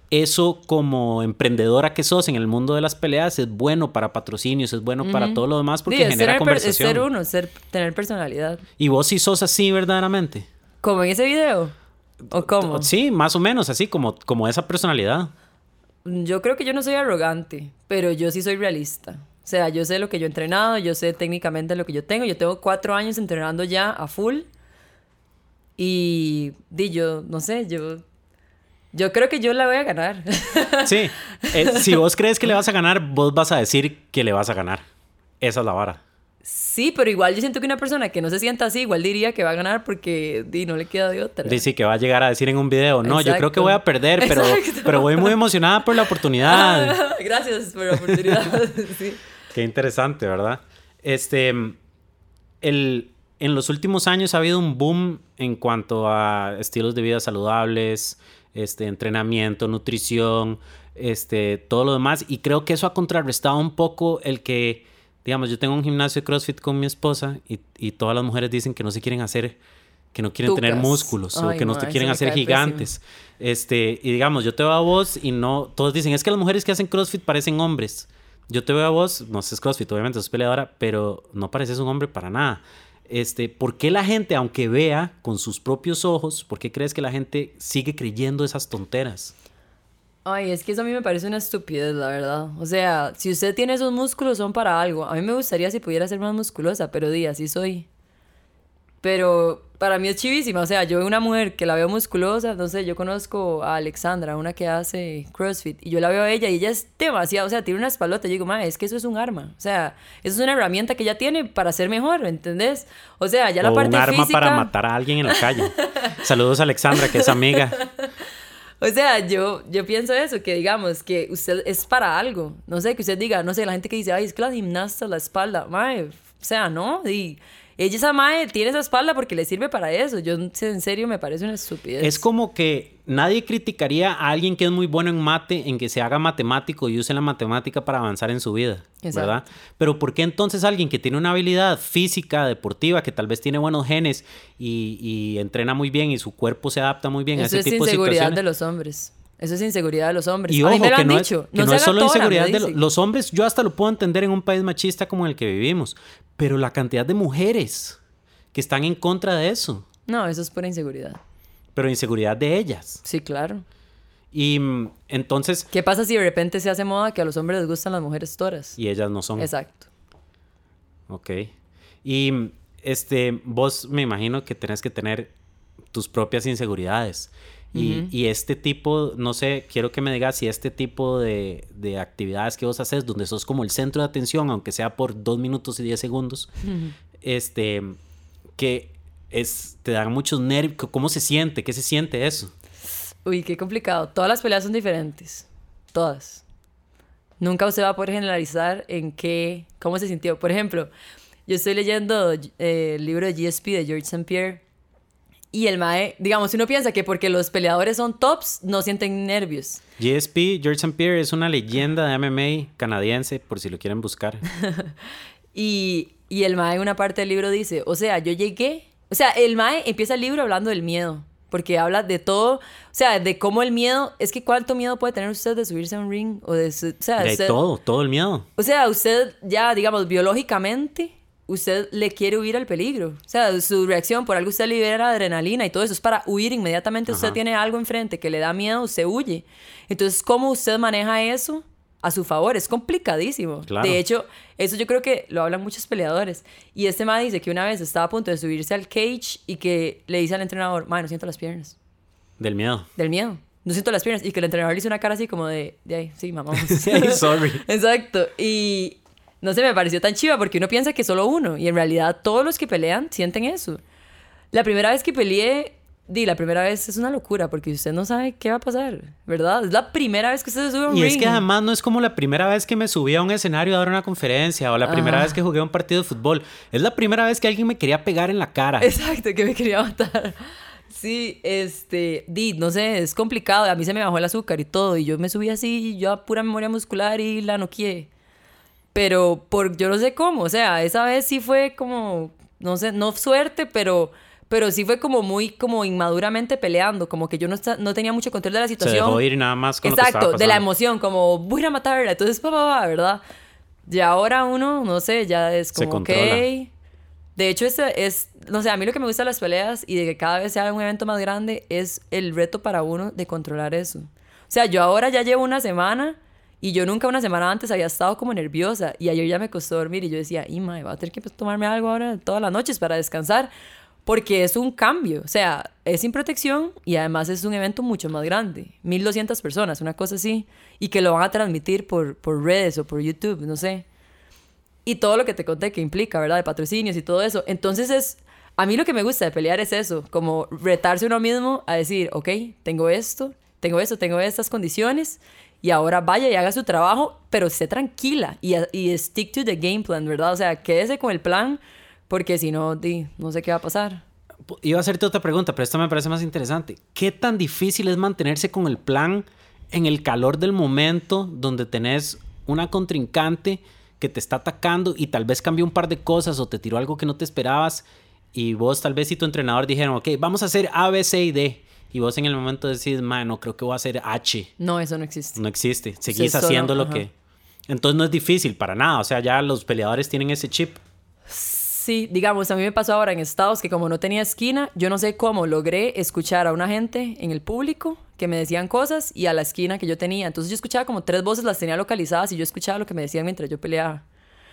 eso como emprendedora que sos en el mundo de las peleas es bueno para patrocinios, es bueno para todo lo demás porque genera conversación. Es ser uno, ser, tener personalidad. Y vos sí sos así verdaderamente. ¿Como en ese video? ¿O cómo? Sí, más o menos así, como, como esa personalidad. Yo creo que yo no soy arrogante, pero yo sí soy realista. O sea, yo sé lo que yo he entrenado, yo sé técnicamente lo que yo tengo. Yo tengo cuatro años entrenando ya a full. Y di yo, no sé, yo. Yo creo que yo la voy a ganar. Sí, eh, si vos crees que le vas a ganar, vos vas a decir que le vas a ganar. Esa es la vara. Sí, pero igual yo siento que una persona que no se sienta así, igual diría que va a ganar porque di, no le queda de otra. Dice que va a llegar a decir en un video, no, yo creo que voy a perder, pero, pero voy muy emocionada por la oportunidad. Gracias por la oportunidad. sí. Qué interesante, ¿verdad? Este, el, en los últimos años ha habido un boom en cuanto a estilos de vida saludables, este, entrenamiento, nutrición, este, todo lo demás. Y creo que eso ha contrarrestado un poco el que, digamos, yo tengo un gimnasio de CrossFit con mi esposa y, y todas las mujeres dicen que no se quieren hacer que no quieren tener músculos o que no, se quieren hacer gigantes. Este, y digamos, yo te veo a vos y no, todos dicen, es que las mujeres que hacen CrossFit parecen hombres. Yo te veo a vos, no sé, CrossFit, obviamente, sos peleadora, pero no pareces un hombre para nada. Este, ¿Por qué la gente, aunque vea con sus propios ojos, por qué crees que la gente sigue creyendo esas tonteras? Ay, es que eso a mí me parece una estupidez, la verdad. O sea, si usted tiene esos músculos son para algo. A mí me gustaría si pudiera ser más musculosa, pero di, así soy. Pero para mí es chivísima. O sea, yo veo una mujer que la veo musculosa. No sé, yo conozco a Alexandra, una que hace CrossFit. Y yo la veo a ella y ella es demasiado. O sea, tiene una espalota. Yo digo, ma, es que eso es un arma. O sea, eso es una herramienta que ella tiene para ser mejor, ¿entendés? O sea, ya la parte un arma para matar a alguien en la calle. Saludos a Alexandra, que es amiga. O sea, yo, yo pienso eso, que digamos que usted es para algo. No sé, que usted diga, no sé, la gente que dice, ay, es que la gimnasta, la espalda, mae, o sea, ¿no? Y ella esa madre tiene esa espalda porque le sirve para eso. Yo en serio me parece una estupidez. Es como que nadie criticaría a alguien que es muy bueno en mate, en que se haga matemático y use la matemática para avanzar en su vida, ¿verdad? Pero ¿por qué entonces alguien que tiene una habilidad física, deportiva, que tal vez tiene buenos genes y, entrena muy bien y su cuerpo se adapta muy bien a ese tipo de situaciones? Es inseguridad de los hombres. Eso es inseguridad de los hombres. Y ojo, que, no, Es, no, es solo inseguridad de los hombres. Yo hasta lo puedo entender en un país machista como el que vivimos. Pero la cantidad de mujeres que están en contra de eso. No, eso es pura inseguridad. Pero inseguridad de ellas. Sí, claro. Y mm, entonces... ¿Qué pasa si de repente se hace moda que a los hombres les gustan las mujeres toras? Y ellas no son. Exacto. Ok. Y mm, este, vos me imagino que tenés que tener tus propias inseguridades. Y, este tipo, no sé, quiero que me digas si este tipo de, actividades que vos haces, donde sos como el centro de atención, aunque sea por dos minutos y diez segundos, este, que es, te dan muchos nervios, ¿cómo se siente? ¿Qué se siente eso? Uy, qué complicado. Todas las peleas son diferentes. Todas. Nunca usted va a poder generalizar en qué, cómo se sintió. Por ejemplo, yo estoy leyendo eh, el libro de GSP de George St. Pierre y el Mae, digamos, uno piensa que porque los peleadores son tops, no sienten nervios. GSP, George St. Pierre, es una leyenda de MMA canadiense, por si lo quieren buscar. y, y el Mae en una parte del libro dice, o sea, yo llegué, o sea, el Mae empieza el libro hablando del miedo, porque habla de todo, o sea, de cómo el miedo, es que cuánto miedo puede tener usted de subirse a un ring, o de, o sea, de todo, todo el miedo. O sea, usted ya, digamos, biológicamente usted le quiere huir al peligro. O sea, su reacción, por algo usted libera adrenalina y todo eso es para huir inmediatamente. Usted tiene algo enfrente que le da miedo, usted huye. Entonces, ¿cómo usted maneja eso a su favor? Es complicadísimo. De hecho, eso yo creo que lo hablan muchos peleadores. Y este man dice que una vez estaba a punto de subirse al cage y que le dice al entrenador, man, no siento las piernas. Del miedo. Del miedo. No siento las piernas. Y que el entrenador le hizo una cara así como de, de ahí, sí, mamá. Sorry. Exacto. Y, no sé, me pareció tan chiva porque uno piensa que solo uno y en realidad todos los que pelean sienten eso. La primera vez que peleé, di, la primera vez es una locura porque usted no sabe qué va a pasar, ¿verdad? Es la primera vez que usted se sube a un y ring. Es que además no es como la primera vez que me subí a un escenario a dar una conferencia o la primera vez que jugué un partido de fútbol. Es la primera vez que alguien me quería pegar en la cara. Exacto, que me quería matar. Sí, este, di, no sé, es complicado. A mí se me bajó el azúcar y todo. Y yo me subí así, yo a pura memoria muscular y la noqué. Pero por yo no sé cómo, o sea, esa vez sí fue como, no sé, no suerte, pero pero sí fue como muy como inmaduramente peleando, como que yo no, no tenía mucho control de la situación. Se dejó ir nada más con Exacto, lo que estaba de la emoción, como voy a matarla, entonces pa, pa, pa, ¿verdad? Y ahora uno, no sé, ya es como, ok. De hecho, es, es, no sé, a mí lo que me gusta de las peleas y de que cada vez se haga un evento más grande es el reto para uno de controlar eso. O sea, yo ahora ya llevo una semana y yo nunca una semana antes había estado como nerviosa y ayer ya me costó dormir y yo decía, y madre, voy a tener que tomarme algo ahora todas las noches para descansar porque es un cambio, o sea, es sin protección y además es un evento mucho más grande, 1200 personas, una cosa así, y que lo van a transmitir por, por redes o por YouTube, no sé. Y todo lo que te conté que implica, ¿verdad? De patrocinios y todo eso. Entonces es, a mí lo que me gusta de pelear es eso, como retarse uno mismo a decir, ok, tengo esto, tengo esto, tengo estas condiciones, y ahora vaya y haga su trabajo, pero esté tranquila y, y stick to the game plan, ¿verdad? O sea, quédese con el plan porque si no, no sé qué va a pasar. Iba a hacerte otra pregunta, pero esta me parece más interesante. ¿Qué tan difícil es mantenerse con el plan en el calor del momento donde tenés una contrincante que te está atacando y tal vez cambió un par de cosas o te tiró algo que no te esperabas y vos tal vez y tu entrenador dijeron, ok, vamos a hacer A, B, C y D. Y vos en el momento decís, no creo que voy a hacer H. No, eso no existe. No existe. Seguís haciendo lo que... Entonces no es difícil para nada. O sea, ya los peleadores tienen ese chip. Sí, digamos, a mí me pasó ahora en Estados que como no tenía esquina, yo no sé cómo logré escuchar a una gente en el público que me decían cosas y a la esquina que yo tenía. Entonces yo escuchaba como tres voces, las tenía localizadas y yo escuchaba lo que me decían mientras yo peleaba.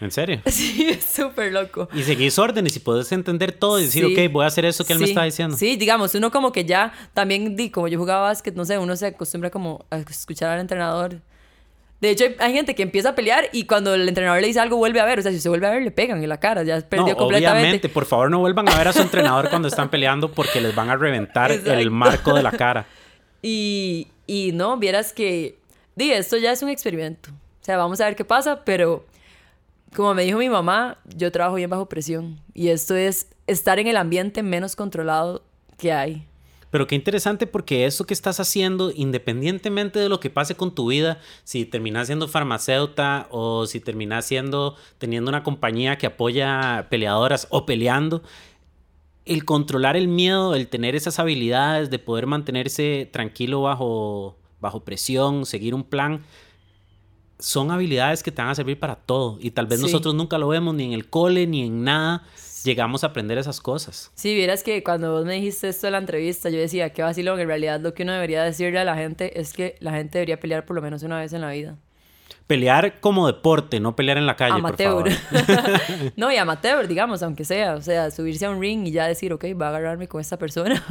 ¿En serio? Sí, es súper loco. Y seguís órdenes y puedes entender todo y decir, ok, voy a hacer eso que él me está diciendo. Sí, digamos, uno como que ya también, como yo jugaba básquet, no sé, uno se acostumbra como a escuchar al entrenador de hecho, hay gente que empieza a pelear y cuando el entrenador le dice algo, vuelve a ver. O sea, si se vuelve a ver, le pegan en la cara. Ya perdió completamente. Obviamente, por favor, no vuelvan a ver a su entrenador cuando están peleando porque les van a reventar el marco de la cara. Y, y no, vieras que. Di, esto ya es un experimento. O sea, vamos a ver qué pasa, pero como me dijo mi mamá, yo trabajo bien bajo presión. Y esto es estar en el ambiente menos controlado que hay. Pero qué interesante porque eso que estás haciendo, independientemente de lo que pase con tu vida, si terminas siendo farmacéutica o si terminas siendo teniendo una compañía que apoya peleadoras o peleando, el controlar el miedo, el tener esas habilidades de poder mantenerse tranquilo bajo, bajo presión, seguir un plan, son habilidades que te van a servir para todo. Y tal vez nosotros nunca lo vemos ni en el cole ni en nada llegamos a aprender esas cosas. Sí, vieras que cuando vos me dijiste esto en la entrevista, yo decía, qué vacilón, en realidad lo que uno debería decirle a la gente es que la gente debería pelear por lo menos una vez en la vida. Pelear como deporte, no pelear en la calle, amateur. por favor. no, y amateur, digamos, aunque sea. O sea, subirse a un ring y ya decir, ok, va a agarrarme con esta persona.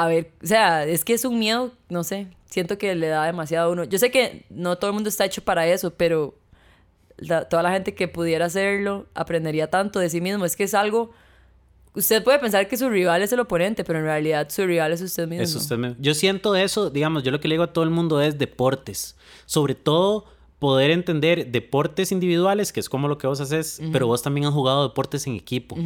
A ver, o sea, es que es un miedo, no sé, siento que le da demasiado a uno. Yo sé que no todo el mundo está hecho para eso, pero toda la gente que pudiera hacerlo aprendería tanto de sí mismo. Es que es algo... Usted puede pensar que su rival es el oponente, pero en realidad su rival es usted mismo. Es usted mismo. Yo siento eso, digamos, yo lo que le digo a todo el mundo es deportes. Sobre todo poder entender deportes individuales, que es como lo que vos haces, pero vos también has jugado deportes en equipo.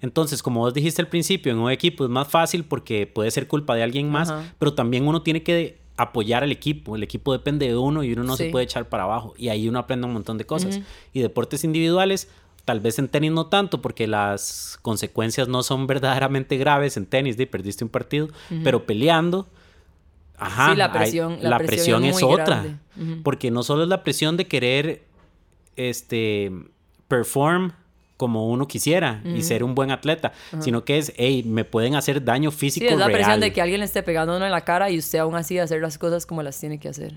Entonces, como vos dijiste al principio, en un equipo es más fácil porque puede ser culpa de alguien más, pero también uno tiene que apoyar al equipo. El equipo depende de uno y uno no se puede echar para abajo. Y ahí uno aprende un montón de cosas. Y deportes individuales, tal vez en tenis no tanto, porque las consecuencias no son verdaderamente graves en tenis, de perdiste un partido, pero peleando. Ajá, la presión, la, presión, es, otra. Porque no solo es la presión de querer este perform como uno quisiera y ser un buen atleta, sino que es, hey, me pueden hacer daño físico. Sí, es la presión de que alguien le esté pegando uno en la cara y usted aún así hacer las cosas como las tiene que hacer.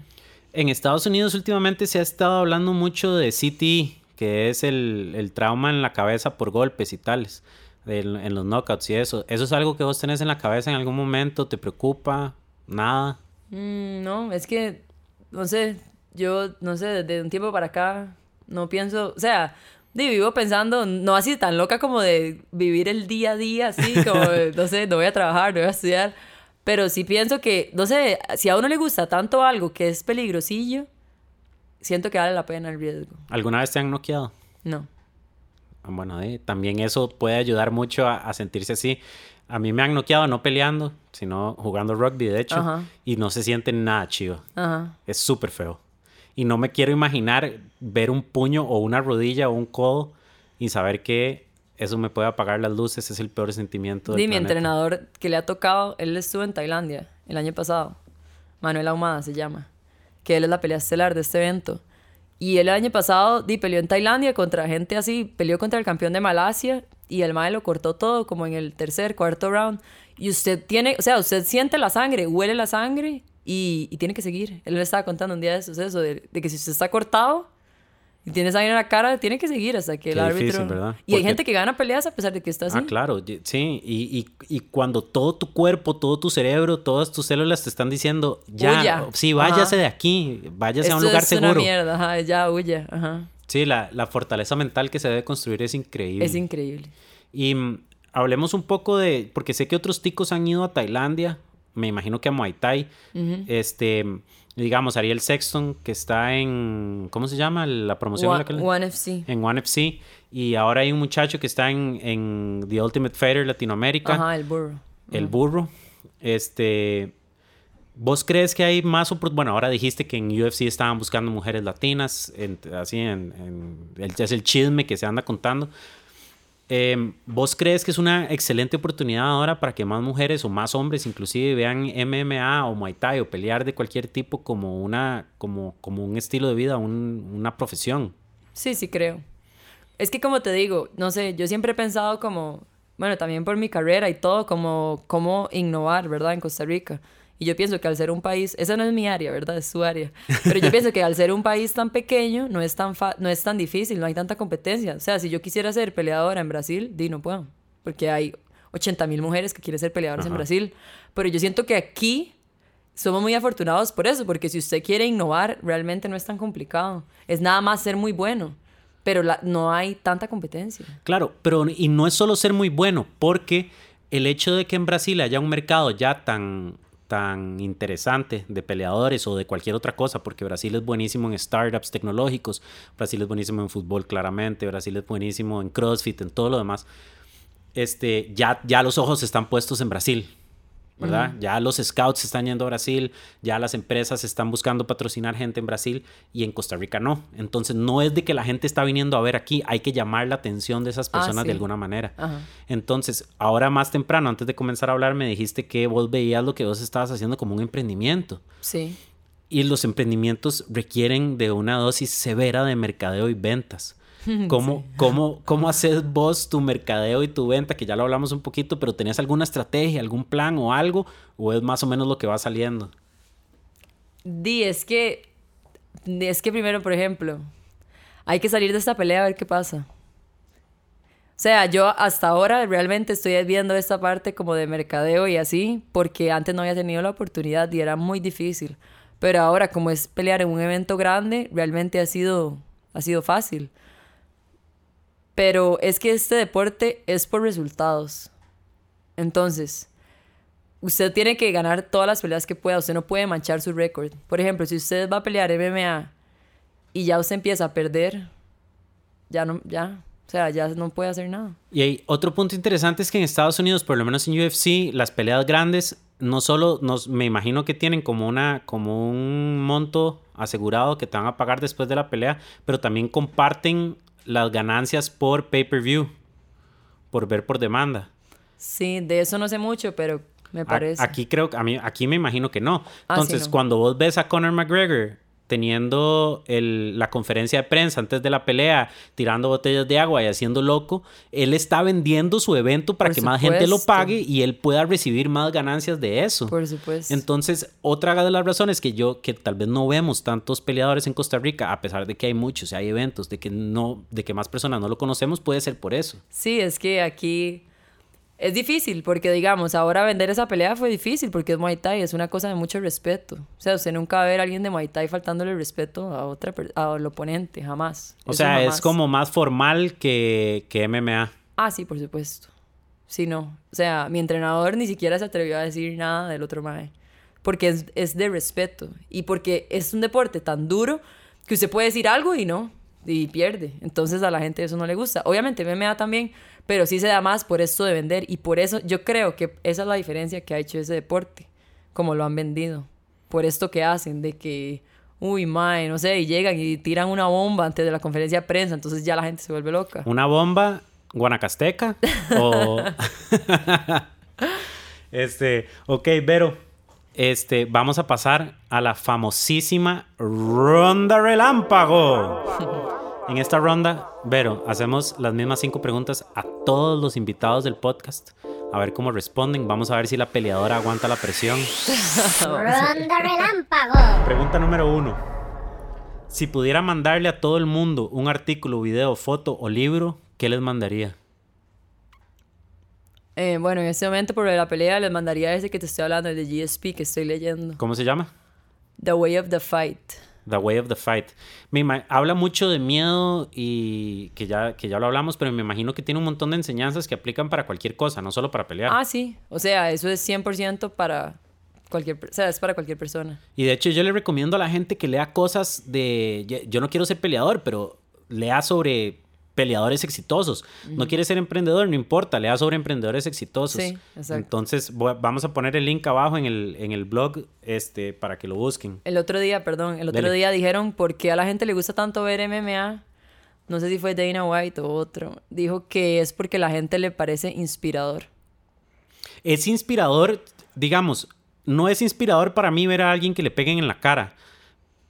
En Estados Unidos últimamente se ha estado hablando mucho de CT, que es el, trauma en la cabeza por golpes y tales, en los knockouts y eso. ¿Eso es algo que vos tenés en la cabeza en algún momento? ¿Te preocupa? ¿Nada? Mm, no, es que, no sé, yo, no sé, desde un tiempo para acá, no pienso, o sea, vivo pensando, no así tan loca como de vivir el día a día, así como, no sé, no voy a trabajar, no voy a estudiar. Pero sí pienso que, no sé, si a uno le gusta tanto algo que es peligrosillo, siento que vale la pena el riesgo. ¿Alguna vez te han noqueado? No. Ah, bueno, eh, también eso puede ayudar mucho a, sentirse así. A mí me han noqueado no peleando, sino jugando rugby, de hecho. Y no se siente nada chido. Ajá. Es súper feo. Y no me quiero imaginar ver un puño o una rodilla o un codo y saber que eso me puede apagar las luces. Es el peor sentimiento del Sí, mi planeta. entrenador que le ha tocado, él estuvo en Tailandia el año pasado. Manuel Ahumada se llama. Que él es la pelea estelar de este evento. Y él el año pasado di, peleó en Tailandia contra gente así, peleó contra el campeón de Malasia y el mae lo cortó todo como en el tercer, cuarto round. Y usted tiene, o sea, usted siente la sangre, huele la sangre y, y tiene que seguir. Él me estaba contando un día de eso, eso, de, de que si usted está cortado y tiene sangre en la cara, tiene que seguir hasta que el Qué árbitro... difícil, ¿verdad? Y hay Porque- gente que gana peleas a pesar de que está así. Ah, claro, sí. Y, y- y cuando todo tu cuerpo, todo tu cerebro, todas tus células te están diciendo, ya, sí, váyase Ajá. de aquí, váyase a un Esto lugar es seguro. una mierda, ajá, ya huye, ajá. Sí, la, la fortaleza mental que se debe construir es increíble. Es increíble. Y mm, hablemos un poco de, porque sé que otros ticos han ido a Tailandia, me imagino que a Muay Thai. Este, digamos, Ariel Sexton, que está en, ¿cómo se llama? La promoción en la que One, One FC. en One FC. Y ahora hay un muchacho que está en, en The Ultimate Fighter Latinoamérica, Ajá, el burro. el burro. Este, ¿vos crees que hay más opor- Bueno, ahora dijiste que en UFC estaban buscando mujeres latinas, así es el chisme que se anda contando. Eh, ¿Vos crees que es una excelente oportunidad ahora para que más mujeres o más hombres inclusive vean MMA o Muay Thai o pelear de cualquier tipo como, una, como, como un estilo de vida, un- una profesión? Sí, sí creo. Es que como te digo, no sé, yo siempre he pensado como, bueno, también por mi carrera y todo, como cómo innovar, ¿verdad? En Costa Rica. Y yo pienso que al ser un país, esa no es mi área, ¿verdad? Es su área. Pero yo pienso que al ser un país tan pequeño, no es tan, fa- no es tan difícil, no hay tanta competencia. O sea, si yo quisiera ser peleadora en Brasil, di, no puedo. Porque hay 80 mil mujeres que quieren ser peleadoras en Ajá. Brasil. Pero yo siento que aquí somos muy afortunados por eso, porque si usted quiere innovar, realmente no es tan complicado. Es nada más ser muy bueno, pero la- no hay tanta competencia. Claro, pero y no es solo ser muy bueno, porque el hecho de que en Brasil haya un mercado ya tan, tan interesante de peleadores o de cualquier otra cosa, porque Brasil es buenísimo en startups tecnológicos, Brasil es buenísimo en fútbol claramente, Brasil es buenísimo en CrossFit, en todo lo demás, este, ya, ya los ojos están puestos en Brasil. ¿Verdad? Ya los scouts están yendo a Brasil, ya las empresas están buscando patrocinar gente en Brasil y en Costa Rica no. Entonces no es de que la gente está viniendo a ver aquí, hay que llamar la atención de esas Ah, personas sí. de alguna manera. Entonces, ahora más temprano, antes de comenzar a hablar, me dijiste que vos veías lo que vos estabas haciendo como un emprendimiento. Sí. Y los emprendimientos requieren de una dosis severa de mercadeo y ventas. ¿Cómo, cómo, ¿Cómo haces vos tu mercadeo y tu venta? Que ya lo hablamos un poquito, pero ¿tenés alguna estrategia, algún plan o algo? ¿O es más o menos lo que va saliendo? Di, es que, es que primero, por ejemplo, hay que salir de esta pelea a ver qué pasa. O sea, yo hasta ahora realmente estoy viendo esta parte como de mercadeo y así, porque antes no había tenido la oportunidad y era muy difícil. Pero ahora, como es pelear en un evento grande, realmente ha sido, ha sido fácil. Pero es que este deporte es por resultados. Entonces, usted tiene que ganar todas las peleas que pueda. Usted no puede manchar su récord. Por ejemplo, si usted va a pelear MMA y ya usted empieza a perder, ya no, ya, o sea, ya no puede hacer nada. Y hay otro punto interesante es que en Estados Unidos, por lo menos en UFC, las peleas grandes no solo nos, me imagino que tienen como una como un monto asegurado que te van a pagar después de la pelea, pero también comparten las ganancias por pay-per-view, por ver por demanda. Sí, de eso no sé mucho, pero me A- parece. Aquí creo a mí aquí me imagino que no. Ah, sí, Entonces, no. cuando vos ves a Conor McGregor teniendo el- la conferencia de prensa antes de la pelea, tirando botellas de agua y haciendo loco, él está vendiendo su evento para Por que más gente lo pague y él pueda recibir más ganancias de eso. Por supuesto. Entonces, otra de las razones que yo, que tal vez no vemos tantos peleadores en Costa Rica, a pesar de que hay muchos, hay eventos, de que no, de que más personas no lo conocemos, puede ser por eso. Sí, es que aquí es difícil, porque digamos, ahora vender esa pelea fue difícil, porque es Muay Thai, es una cosa de mucho respeto. O sea, usted nunca va a ver a alguien de Muay Thai faltándole respeto a otra al oponente, jamás. O Eso sea, es jamás. como más formal que, que MMA. Ah, sí, por supuesto. Sí, no. O sea, mi entrenador ni siquiera se atrevió a decir nada del otro mae. Porque es, es de respeto. Y porque es un deporte tan duro que usted puede decir algo y no. Y pierde. Entonces a la gente eso no le gusta. Obviamente MMA también, pero sí se da más por esto de vender. Y por eso yo creo que esa es la diferencia que ha hecho ese deporte. Como lo han vendido. Por esto que hacen, de que uy, mae, no sé, y llegan y tiran una bomba antes de la conferencia de prensa, entonces ya la gente se vuelve loca. ¿Una bomba guanacasteca? o... este, ok, Vero, este, vamos a pasar a la famosísima ronda relámpago. En esta ronda, Vero, hacemos las mismas cinco preguntas a todos los invitados del podcast. A ver cómo responden. Vamos a ver si la peleadora aguanta la presión. Ronda relámpago. Pregunta número uno. Si pudiera mandarle a todo el mundo un artículo, video, foto o libro, ¿qué les mandaría? Eh, bueno, en este momento por la pelea les mandaría ese que te estoy hablando, el de GSP que estoy leyendo. ¿Cómo se llama? The Way of the Fight. The Way of the Fight. Me habla mucho de miedo y que ya, que ya lo hablamos, pero me imagino que tiene un montón de enseñanzas que aplican para cualquier cosa, no solo para pelear. Ah, sí. O sea, eso es 100% para cualquier, o sea, es para cualquier persona. Y de hecho yo le recomiendo a la gente que lea cosas de... Yo no quiero ser peleador, pero lea sobre peleadores exitosos. No quiere ser emprendedor, no importa, lea sobre emprendedores exitosos. Sí, exacto. Entonces voy- vamos a poner el link abajo en el, en el blog este, para que lo busquen. El otro día, perdón, el otro Dele. día dijeron por qué a la gente le gusta tanto ver MMA. No sé si fue Dana White o otro. Dijo que es porque la gente le parece inspirador. Es inspirador, digamos, no es inspirador para mí ver a alguien que le peguen en la cara,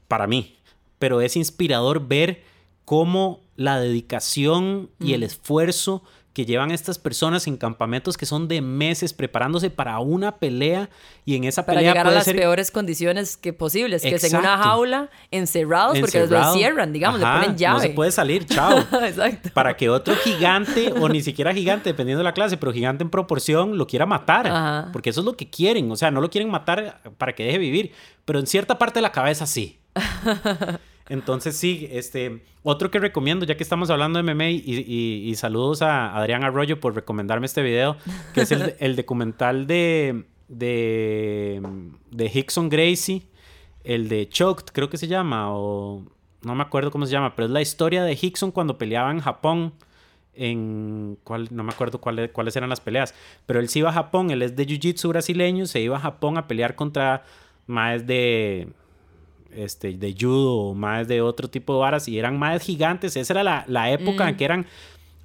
para mí, pero es inspirador ver cómo la dedicación y el esfuerzo que llevan estas personas en campamentos que son de meses preparándose para una pelea y en esa Para pelea llegar a puede las ser peores condiciones que posibles, que es en una jaula, encerrados, porque los encerrado. cierran, digamos, Ajá, le ponen llave. No se puede salir, chao. Exacto. para que otro gigante, o ni siquiera gigante, dependiendo de la clase, pero gigante en proporción, lo quiera matar. Ajá. Porque eso es lo que quieren. O sea, no lo quieren matar para que deje vivir, pero en cierta parte de la cabeza sí. Entonces sí, este, otro que recomiendo, ya que estamos hablando de MMA, y, saludos a Adrián Arroyo por recomendarme este video, que es el, documental de, de, Hickson Gracie, el de Choked, creo que se llama, o no me acuerdo cómo se llama, pero es la historia de Hickson cuando peleaba en Japón. En cuál, no me acuerdo cuál- cuáles eran las peleas, pero él se iba a Japón, él es de Jiu-Jitsu brasileño, se iba a Japón a pelear contra más de este, de judo o más de otro tipo de varas y eran más gigantes. Esa era la, la época en que eran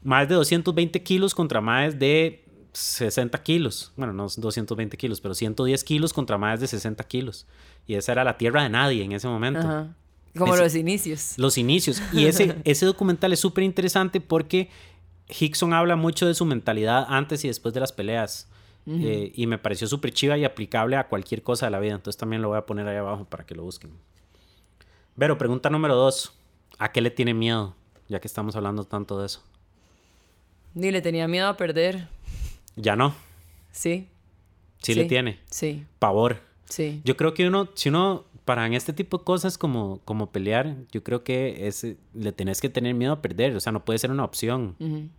más de 220 kilos contra más de 60 kilos. Bueno, no 220 kilos, pero 110 kilos contra más de 60 kilos. Y esa era la tierra de nadie en ese momento. Ajá. Como Ese- los inicios. Los inicios. Y ese, ese documental es súper interesante porque Hickson habla mucho de su mentalidad antes y después de las peleas. Eh, y me pareció súper chiva y aplicable a cualquier cosa de la vida. Entonces también lo voy a poner ahí abajo para que lo busquen. Pero pregunta número dos. ¿A qué le tiene miedo? Ya que estamos hablando tanto de eso. Ni le tenía miedo a perder. Ya no. Sí. Sí, le tiene. Sí, Pavor. sí. Yo creo que uno, si uno, para en este tipo de cosas como, como pelear, yo creo que es, le tenés que tener miedo a perder. O sea, no puede ser una opción.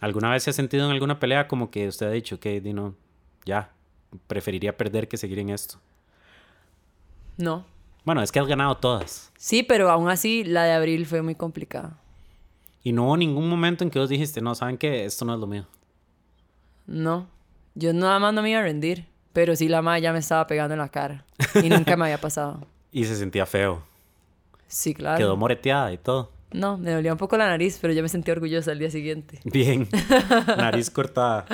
¿Alguna vez se ha sentido en alguna pelea como que usted ha dicho que, di, no, ya, preferiría perder que seguir en esto? No. Bueno, es que has ganado todas. Sí, pero aún así la de abril fue muy complicada. Y no hubo ningún momento en que vos dijiste, no, ¿saben qué? Esto no es lo mío. No. Yo nada más no me iba a rendir. Pero sí la madre ya me estaba pegando en la cara. Y nunca me había pasado. Y se sentía feo. Sí, claro. Quedó moreteada y todo. No, me dolía un poco la nariz, pero yo me sentí orgullosa al día siguiente. Bien. Nariz cortada.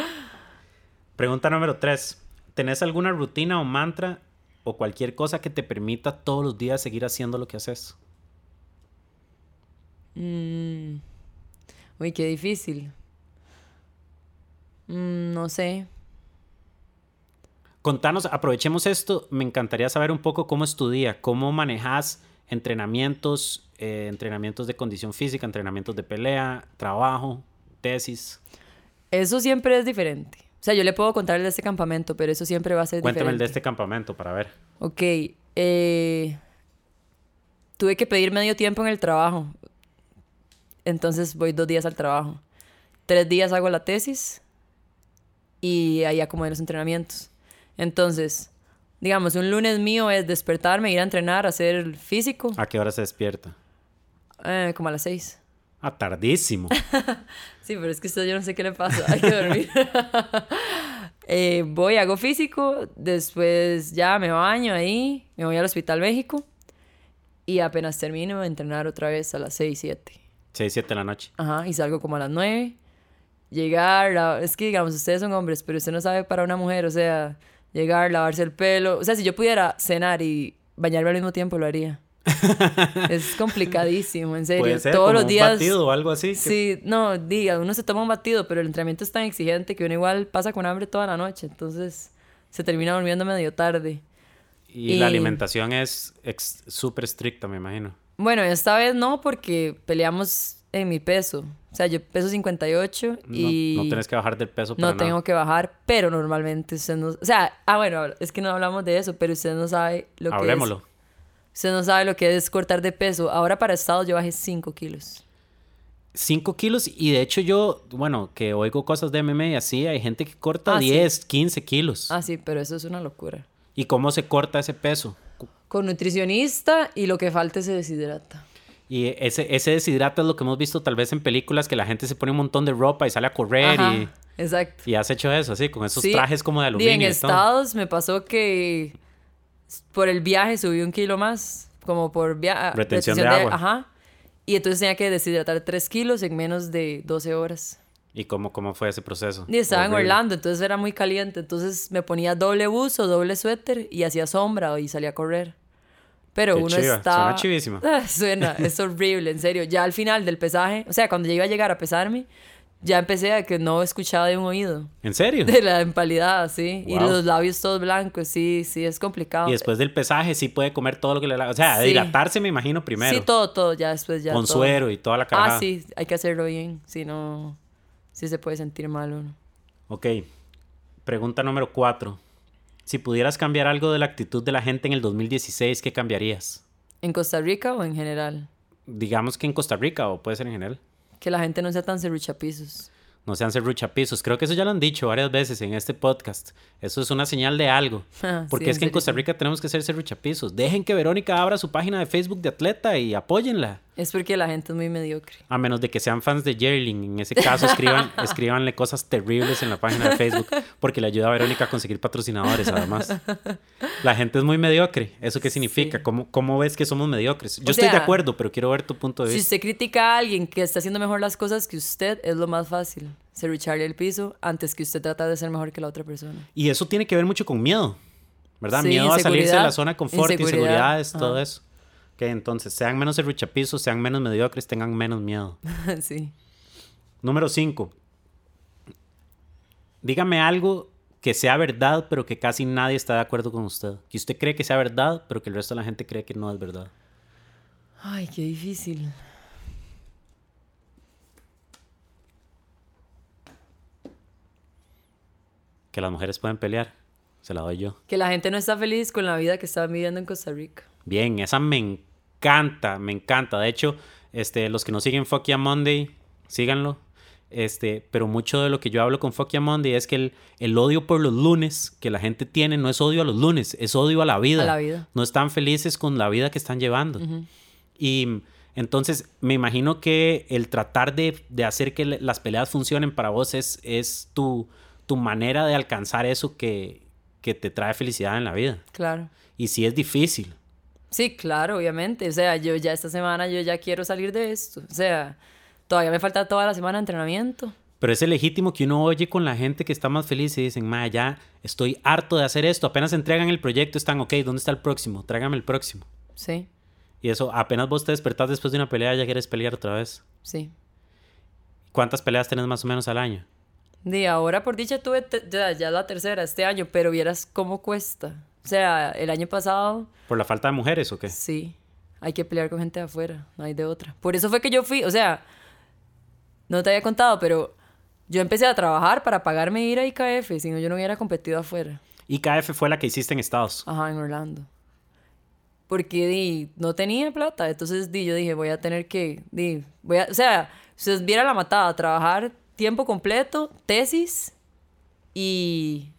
Pregunta número tres. ¿Tenés alguna rutina o mantra o cualquier cosa que te permita todos los días seguir haciendo lo que haces? Mm. Uy, qué difícil. Mm, no sé. Contanos, aprovechemos esto. Me encantaría saber un poco cómo es tu día, cómo manejas entrenamientos, eh, entrenamientos de condición física, entrenamientos de pelea, trabajo, tesis. Eso siempre es diferente. O sea, yo le puedo contar el de este campamento, pero eso siempre va a ser Cuéntame el de este campamento para ver. Ok. eh, tuve que pedir medio tiempo en el trabajo. Entonces voy dos días al trabajo. Tres días hago la tesis y ahí acomodé los entrenamientos. Entonces, digamos, un lunes mío es despertarme, ir a entrenar, hacer físico, ¿A qué hora se despierta? eh, como a las seis. Ah, tardísimo. Sí, pero es que esto yo no sé qué le pasa. Hay que dormir. Eh, voy, hago físico, después ya me baño ahí, me voy al Hospital México y apenas termino, entrenar otra vez a las 6, 7. 6, 7 de la noche. Ajá, y salgo como a las 9. Llegar, la- es que digamos, ustedes son hombres, pero usted no sabe para una mujer, o sea, llegar, lavarse el pelo. O sea, si yo pudiera cenar y bañarme al mismo tiempo, lo haría. Es complicadísimo, en serio. Puede ser Todos como los un días. batido o algo así. que- Sí, no, diga, uno se toma un batido, pero el entrenamiento es tan exigente que uno igual pasa con hambre toda la noche, entonces se termina durmiendo medio tarde. Y, la alimentación es súper estricta, me imagino. Bueno, esta vez no, porque peleamos en mi peso. O sea, yo peso 58 No, y no tienes que bajar del peso para no nada. tengo que bajar, pero normalmente usted no... O sea, ah, bueno, es que no hablamos de eso, pero usted no sabe lo que Hablemoslo. es... Usted no sabe lo que es cortar de peso. Ahora para estado yo bajé 5 kilos. 5 kilos y de hecho yo, bueno, que oigo cosas de MMA y así, hay gente que corta Ah, sí. 10, 15 kilos. Ah, sí, pero eso es una locura. ¿Y cómo se corta ese peso? Con nutricionista y lo que falte se deshidrata. Y ese, ese deshidrata es lo que hemos visto tal vez en películas, que la gente se pone un montón de ropa y sale a correr Ajá, y, exacto. y has hecho eso, así, con esos Sí. trajes como de aluminio. en y todo. Estados me pasó que por el viaje subí un kilo más, como por viaje. Retención de agua. Ajá. Y entonces tenía que deshidratar 3 kilos en menos de 12 horas. ¿Y cómo, cómo fue ese proceso? Y estaba en Horrible. Orlando, entonces era muy caliente. Entonces me ponía doble buzo, doble suéter y hacía sombra y salía a correr. Pero Qué uno chiva, está. suena chivísima. Ah, Suena, es horrible, en serio. Ya al final del pesaje, o sea, cuando ya iba a llegar a pesarme, ya empecé a que no escuchaba de un oído. ¿En serio? De la empalidad, sí. Y los labios todos blancos, sí, sí, es complicado. Y después del pesaje sí puede comer todo lo que le da. O sea, Sí. hidratarse me imagino primero. Sí, todo, todo, ya después ya. con todo. suero y toda la carajada. Ah, sí, hay que hacerlo bien, si no, sí se puede sentir mal uno. Ok. Pregunta número cuatro. Si pudieras cambiar algo de la actitud de la gente en el 2016, ¿qué cambiarías? ¿En Costa Rica o en general? Digamos que en Costa Rica o puede ser en general. Que la gente no sea tan serruchapisos. No sean serruchapisos. Creo que eso ya lo han dicho varias veces en este podcast. Eso es una señal de algo. Ah, Porque sí, es que en Costa. Rica tenemos que ser serruchapisos. Dejen que Verónica abra su página de Facebook de atleta y apóyenla. Es porque la gente es muy mediocre. A menos de que sean fans de Jerling. En ese caso, escriban, escríbanle cosas terribles en la página de Facebook. Porque le ayuda a Verónica a conseguir patrocinadores, además. La gente es muy mediocre. ¿Eso qué significa? Sí. ¿Cómo, ¿Cómo ves que somos mediocres? Yo O estoy de acuerdo, pero quiero ver tu punto de Si vista. usted critica a alguien que está haciendo mejor las cosas que usted, es lo más fácil. Serrucharle el piso antes que usted trata de ser mejor que la otra persona. Y eso tiene que ver mucho con miedo, ¿verdad? Sí, miedo a salirse de la zona de confort, Inseguridad. inseguridades, todo Ajá. eso. Ok, entonces, sean menos serruchapizos, sean menos mediocres, tengan menos miedo. sí. Número 5. Dígame algo que sea verdad, pero que casi nadie está de acuerdo con usted. Que usted cree que sea verdad, pero que el resto de la gente cree que no es verdad. Ay, qué difícil. Que las mujeres pueden pelear. Se la doy yo. Que la gente no está feliz con la vida que está viviendo en Costa Rica. Bien, esa me encanta, me encanta. De hecho, este, los que no siguen Fuck Yeah Monday, síganlo. Este, pero mucho de lo que yo hablo con Fuck Yeah Monday es que el, el odio por los lunes que la gente tiene no es odio a los lunes, es odio a la vida. A la vida. No están felices con la vida que están llevando. Y entonces me imagino que el tratar de, de hacer que le- las peleas funcionen para vos es, es tu, tu manera de alcanzar eso que, que te trae felicidad en la vida. Claro. Y sí es difícil. Sí, claro, obviamente. O sea, yo ya esta semana yo ya quiero salir de esto. O sea, todavía me falta toda la semana de entrenamiento. Pero es legítimo que uno oye con la gente que está más feliz y dicen, ma, ya estoy harto de hacer esto. Apenas entregan el proyecto, están, ok, ¿dónde está el próximo? Tráigame el próximo. Sí, Y eso, apenas vos te despertás después de una pelea, ya quieres pelear otra vez. sí. ¿Cuántas peleas tenés más o menos al año? De ahora por dicha tuve ya, ya la tercera este año, pero vieras cómo cuesta. O sea, el año pasado, ¿Por la falta de mujeres o qué? sí, hay que pelear con gente de afuera, no hay de otra. Por eso fue que yo fui, o sea, no te había contado, pero yo empecé a trabajar para pagarme ir a IKF, si no yo no hubiera competido afuera. IKF fue la que hiciste en Estados. Ajá, en Orlando. Porque di, no tenía plata, entonces di, yo dije, voy a tener que, di, voy a, o sea, si os viera la matada, trabajar tiempo completo, tesis y,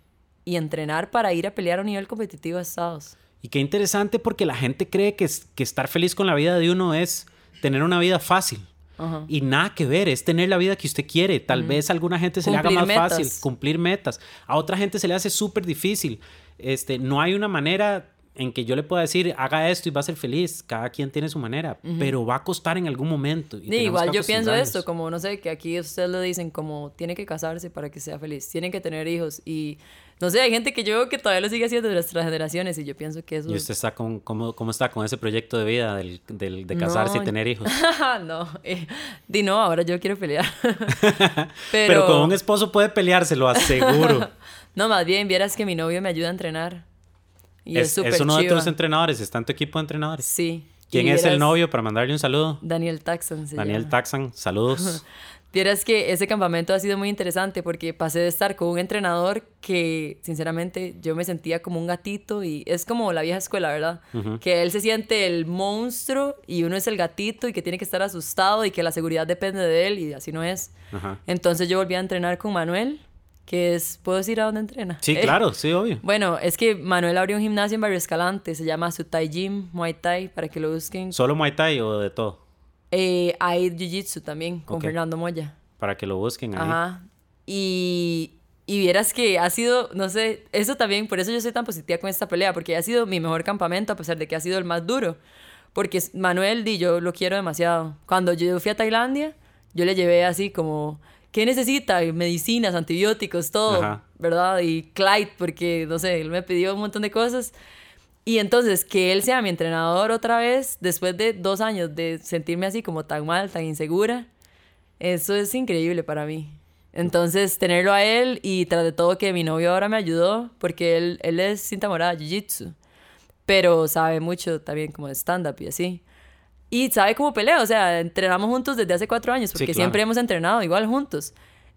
y entrenar para ir a pelear a un nivel competitivo a Estados. Y qué interesante porque la gente cree que, es- que estar feliz con la vida de uno es tener una vida fácil. Ajá. Y nada que ver, es tener la vida que usted quiere. Tal vez a alguna gente se le haga más metas. fácil cumplir metas. A otra gente se le hace súper difícil. Este, no hay una manera en que yo le pueda decir, haga esto y va a ser feliz. Cada quien tiene su manera, pero va a costar en algún momento. y Sí, igual yo pienso esto, como no sé, que aquí ustedes lo dicen como tiene que casarse para que sea feliz, tienen que tener hijos y no sé, hay gente que yo veo que todavía lo sigue haciendo de nuestras generaciones y yo pienso que eso... ¿Y usted está con, cómo, cómo está con ese proyecto de vida del, del- de casarse No, y tener hijos? no, eh, di no, ahora yo quiero pelear. Pero, Pero, con un esposo puede pelear, se lo aseguro. No, más bien, vieras que mi novio me ayuda a entrenar. Y es es, es uno de chiva. tus entrenadores, está en tu equipo de entrenadores. Sí. ¿Quién es el novio para mandarle un saludo? Daniel Taxon se Daniel llama. Taxan, saludos. Vieras que ese campamento ha sido muy interesante porque pasé de estar con un entrenador que, sinceramente, yo me sentía como un gatito y es como la vieja escuela, ¿verdad? Que él se siente el monstruo y uno es el gatito y que tiene que estar asustado y que la seguridad depende de él y así no es. Ajá. Entonces yo volví a entrenar con Manuel, que es, ¿puedo decir a dónde entrena? Sí, Eh, claro, sí, obvio. Bueno, es que Manuel abrió un gimnasio en Barrio Escalante, se llama Sutai Gym, Muay Thai, para que lo busquen. ¿Solo Muay Thai o de todo? Eh, hay Jiu-Jitsu también, con. Fernando Moya. Para que lo busquen ahí. Ajá. Y, y vieras que ha sido, no sé, eso también, por eso yo soy tan positiva con esta pelea, porque ha sido mi mejor campamento, a pesar de que ha sido el más duro. Porque Manuel, di, yo lo quiero demasiado. Cuando yo fui a Tailandia, yo le llevé así como, ¿qué necesita? Medicinas, antibióticos, todo, Ajá. ¿verdad? Y Clyde, porque, no sé, él me pidió un montón de cosas. Y entonces, que él sea mi entrenador otra vez, después de dos años de sentirme así como tan mal, tan insegura, eso es increíble para mí. Entonces, tenerlo a él y tras de todo que mi novio ahora me ayudó, porque él, él es cinta morada, jiu-jitsu, pero sabe mucho también como de stand-up y así. Y sabe cómo pelea, o sea, entrenamos juntos desde hace cuatro años, Sí, porque claro. siempre hemos entrenado igual juntos.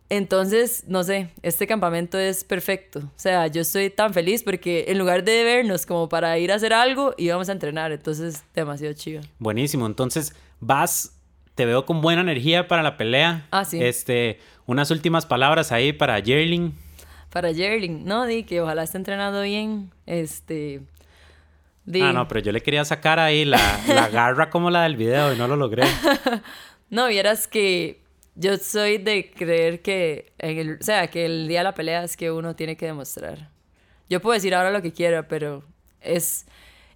Entonces, no sé, este campamento es perfecto. O sea, yo estoy tan feliz porque en lugar de vernos como para ir a hacer algo, íbamos a entrenar. Entonces, demasiado chido. Buenísimo. Entonces, vas, te veo con buena energía para la pelea. Ah, sí. Este, unas últimas palabras ahí para Jerling. Para Jerling, no, di que ojalá esté entrenando bien. Este. Di, Ah, no, pero yo le quería sacar ahí la, la garra como la del video y no lo logré. No, vieras que yo soy de creer que, en el, o sea, que el día de la pelea es que uno tiene que demostrar. Yo puedo decir ahora lo que quiera, pero es,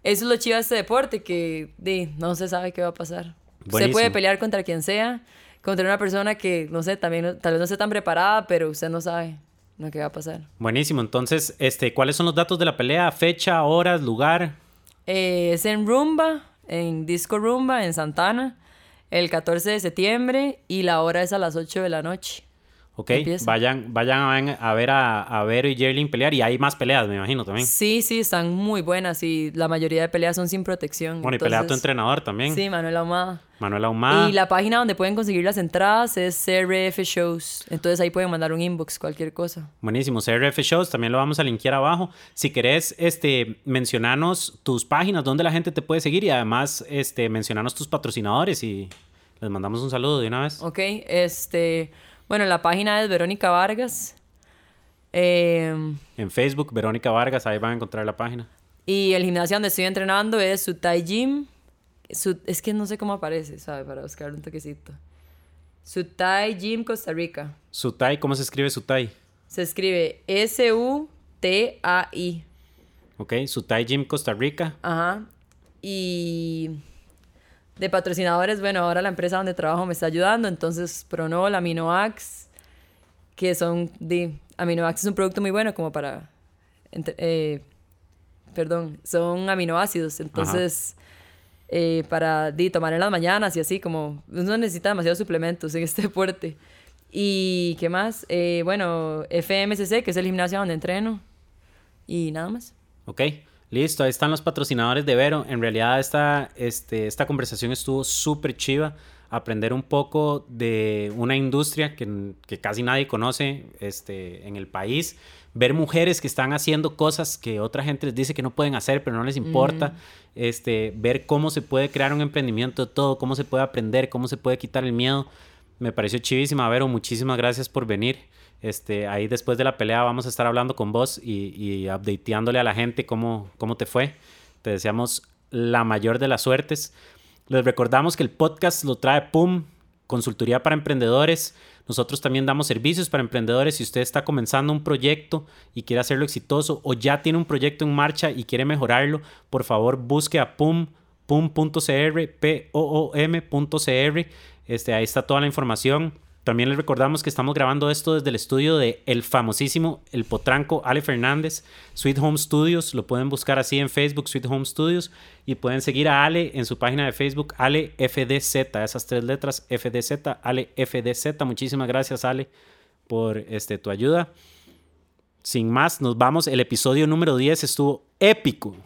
eso es lo chido de este deporte, que di, no se sabe qué va a pasar. Usted Buenísimo. puede pelear contra quien sea, contra una persona que, no sé, también tal vez no esté tan preparada, pero usted no sabe lo que va a pasar. Buenísimo. Entonces, este, ¿cuáles son los datos de la pelea? Fecha, horas, lugar. Eh, es en Rumba, en Disco Rumba, en Santana, el 14 de septiembre y la hora es a las 8 de la noche. Ok, Empieza. vayan, vayan a ver a, a Vero y Jerling pelear y hay más peleas, me imagino también. Sí, sí, están muy buenas y la mayoría de peleas son sin protección. Bueno, y pelea tu entonces- entrenador también, Sí, Manuel Ahumada. Manuel Ahumada. Y la página donde pueden conseguir las entradas es CRF Shows. Entonces ahí pueden mandar un inbox, cualquier cosa. Buenísimo, CRF Shows, también lo vamos a linkear abajo. Si querés, este, mencionanos tus páginas, donde la gente te puede seguir y además, este, mencionanos tus patrocinadores y les mandamos un saludo de una vez. Ok, este. Bueno, la página es Verónica Vargas. Em, En Facebook, Verónica Vargas, ahí van a encontrar la página. y el gimnasio donde estoy entrenando es Sutai Gym. Su- es que no sé cómo aparece, ¿sabe? Para buscar un toquecito. Sutai Gym Costa Rica. Sutai, ¿cómo se escribe Sutai? Se escribe S-U-T-A-I. Ok, Sutai Gym Costa Rica. Ajá. Y de patrocinadores, bueno, ahora la empresa donde trabajo me está ayudando, entonces Pronol, Aminoax, que son de Aminoax es un producto muy bueno como para entre- eh, perdón, son aminoácidos, entonces eh, para di, tomar en las mañanas y así como uno necesita demasiados suplementos en este deporte. Y qué más? Eh, bueno, FMCC, que es el gimnasio donde entreno. Y nada más. Ok, listo, ahí están los patrocinadores de Vero. En realidad esta, este, esta conversación estuvo súper chiva. Aprender un poco de una industria que, que casi nadie conoce este, en el país. Ver mujeres que están haciendo cosas que otra gente les dice que no pueden hacer, pero no les importa. Este, ver cómo se puede crear un emprendimiento de todo, cómo se puede aprender, cómo se puede quitar el miedo. Me pareció chivísima, Vero. Muchísimas gracias por venir. Este, ahí después de la pelea vamos a estar hablando con vos y, y updateándole a la gente cómo, cómo te fue. Te deseamos la mayor de las suertes. Les recordamos que el podcast lo trae PUM, consultoría para emprendedores. Nosotros también damos servicios para emprendedores. Si usted está comenzando un proyecto y quiere hacerlo exitoso o ya tiene un proyecto en marcha y quiere mejorarlo, por favor busque a PUM, pum.cr, P-O-O-M.cr. Este, ahí está toda la información. También les recordamos que estamos grabando esto desde el estudio de el famosísimo El Potranco Ale Fernández, Sweet Home Studios. Lo pueden buscar así en Facebook, Sweet Home Studios. Y pueden seguir a Ale en su página de Facebook, Ale FDZ, esas tres letras, FDZ, Ale FDZ. Muchísimas gracias, Ale, por este, tu ayuda. Sin más, nos vamos. El episodio número 10 estuvo épico.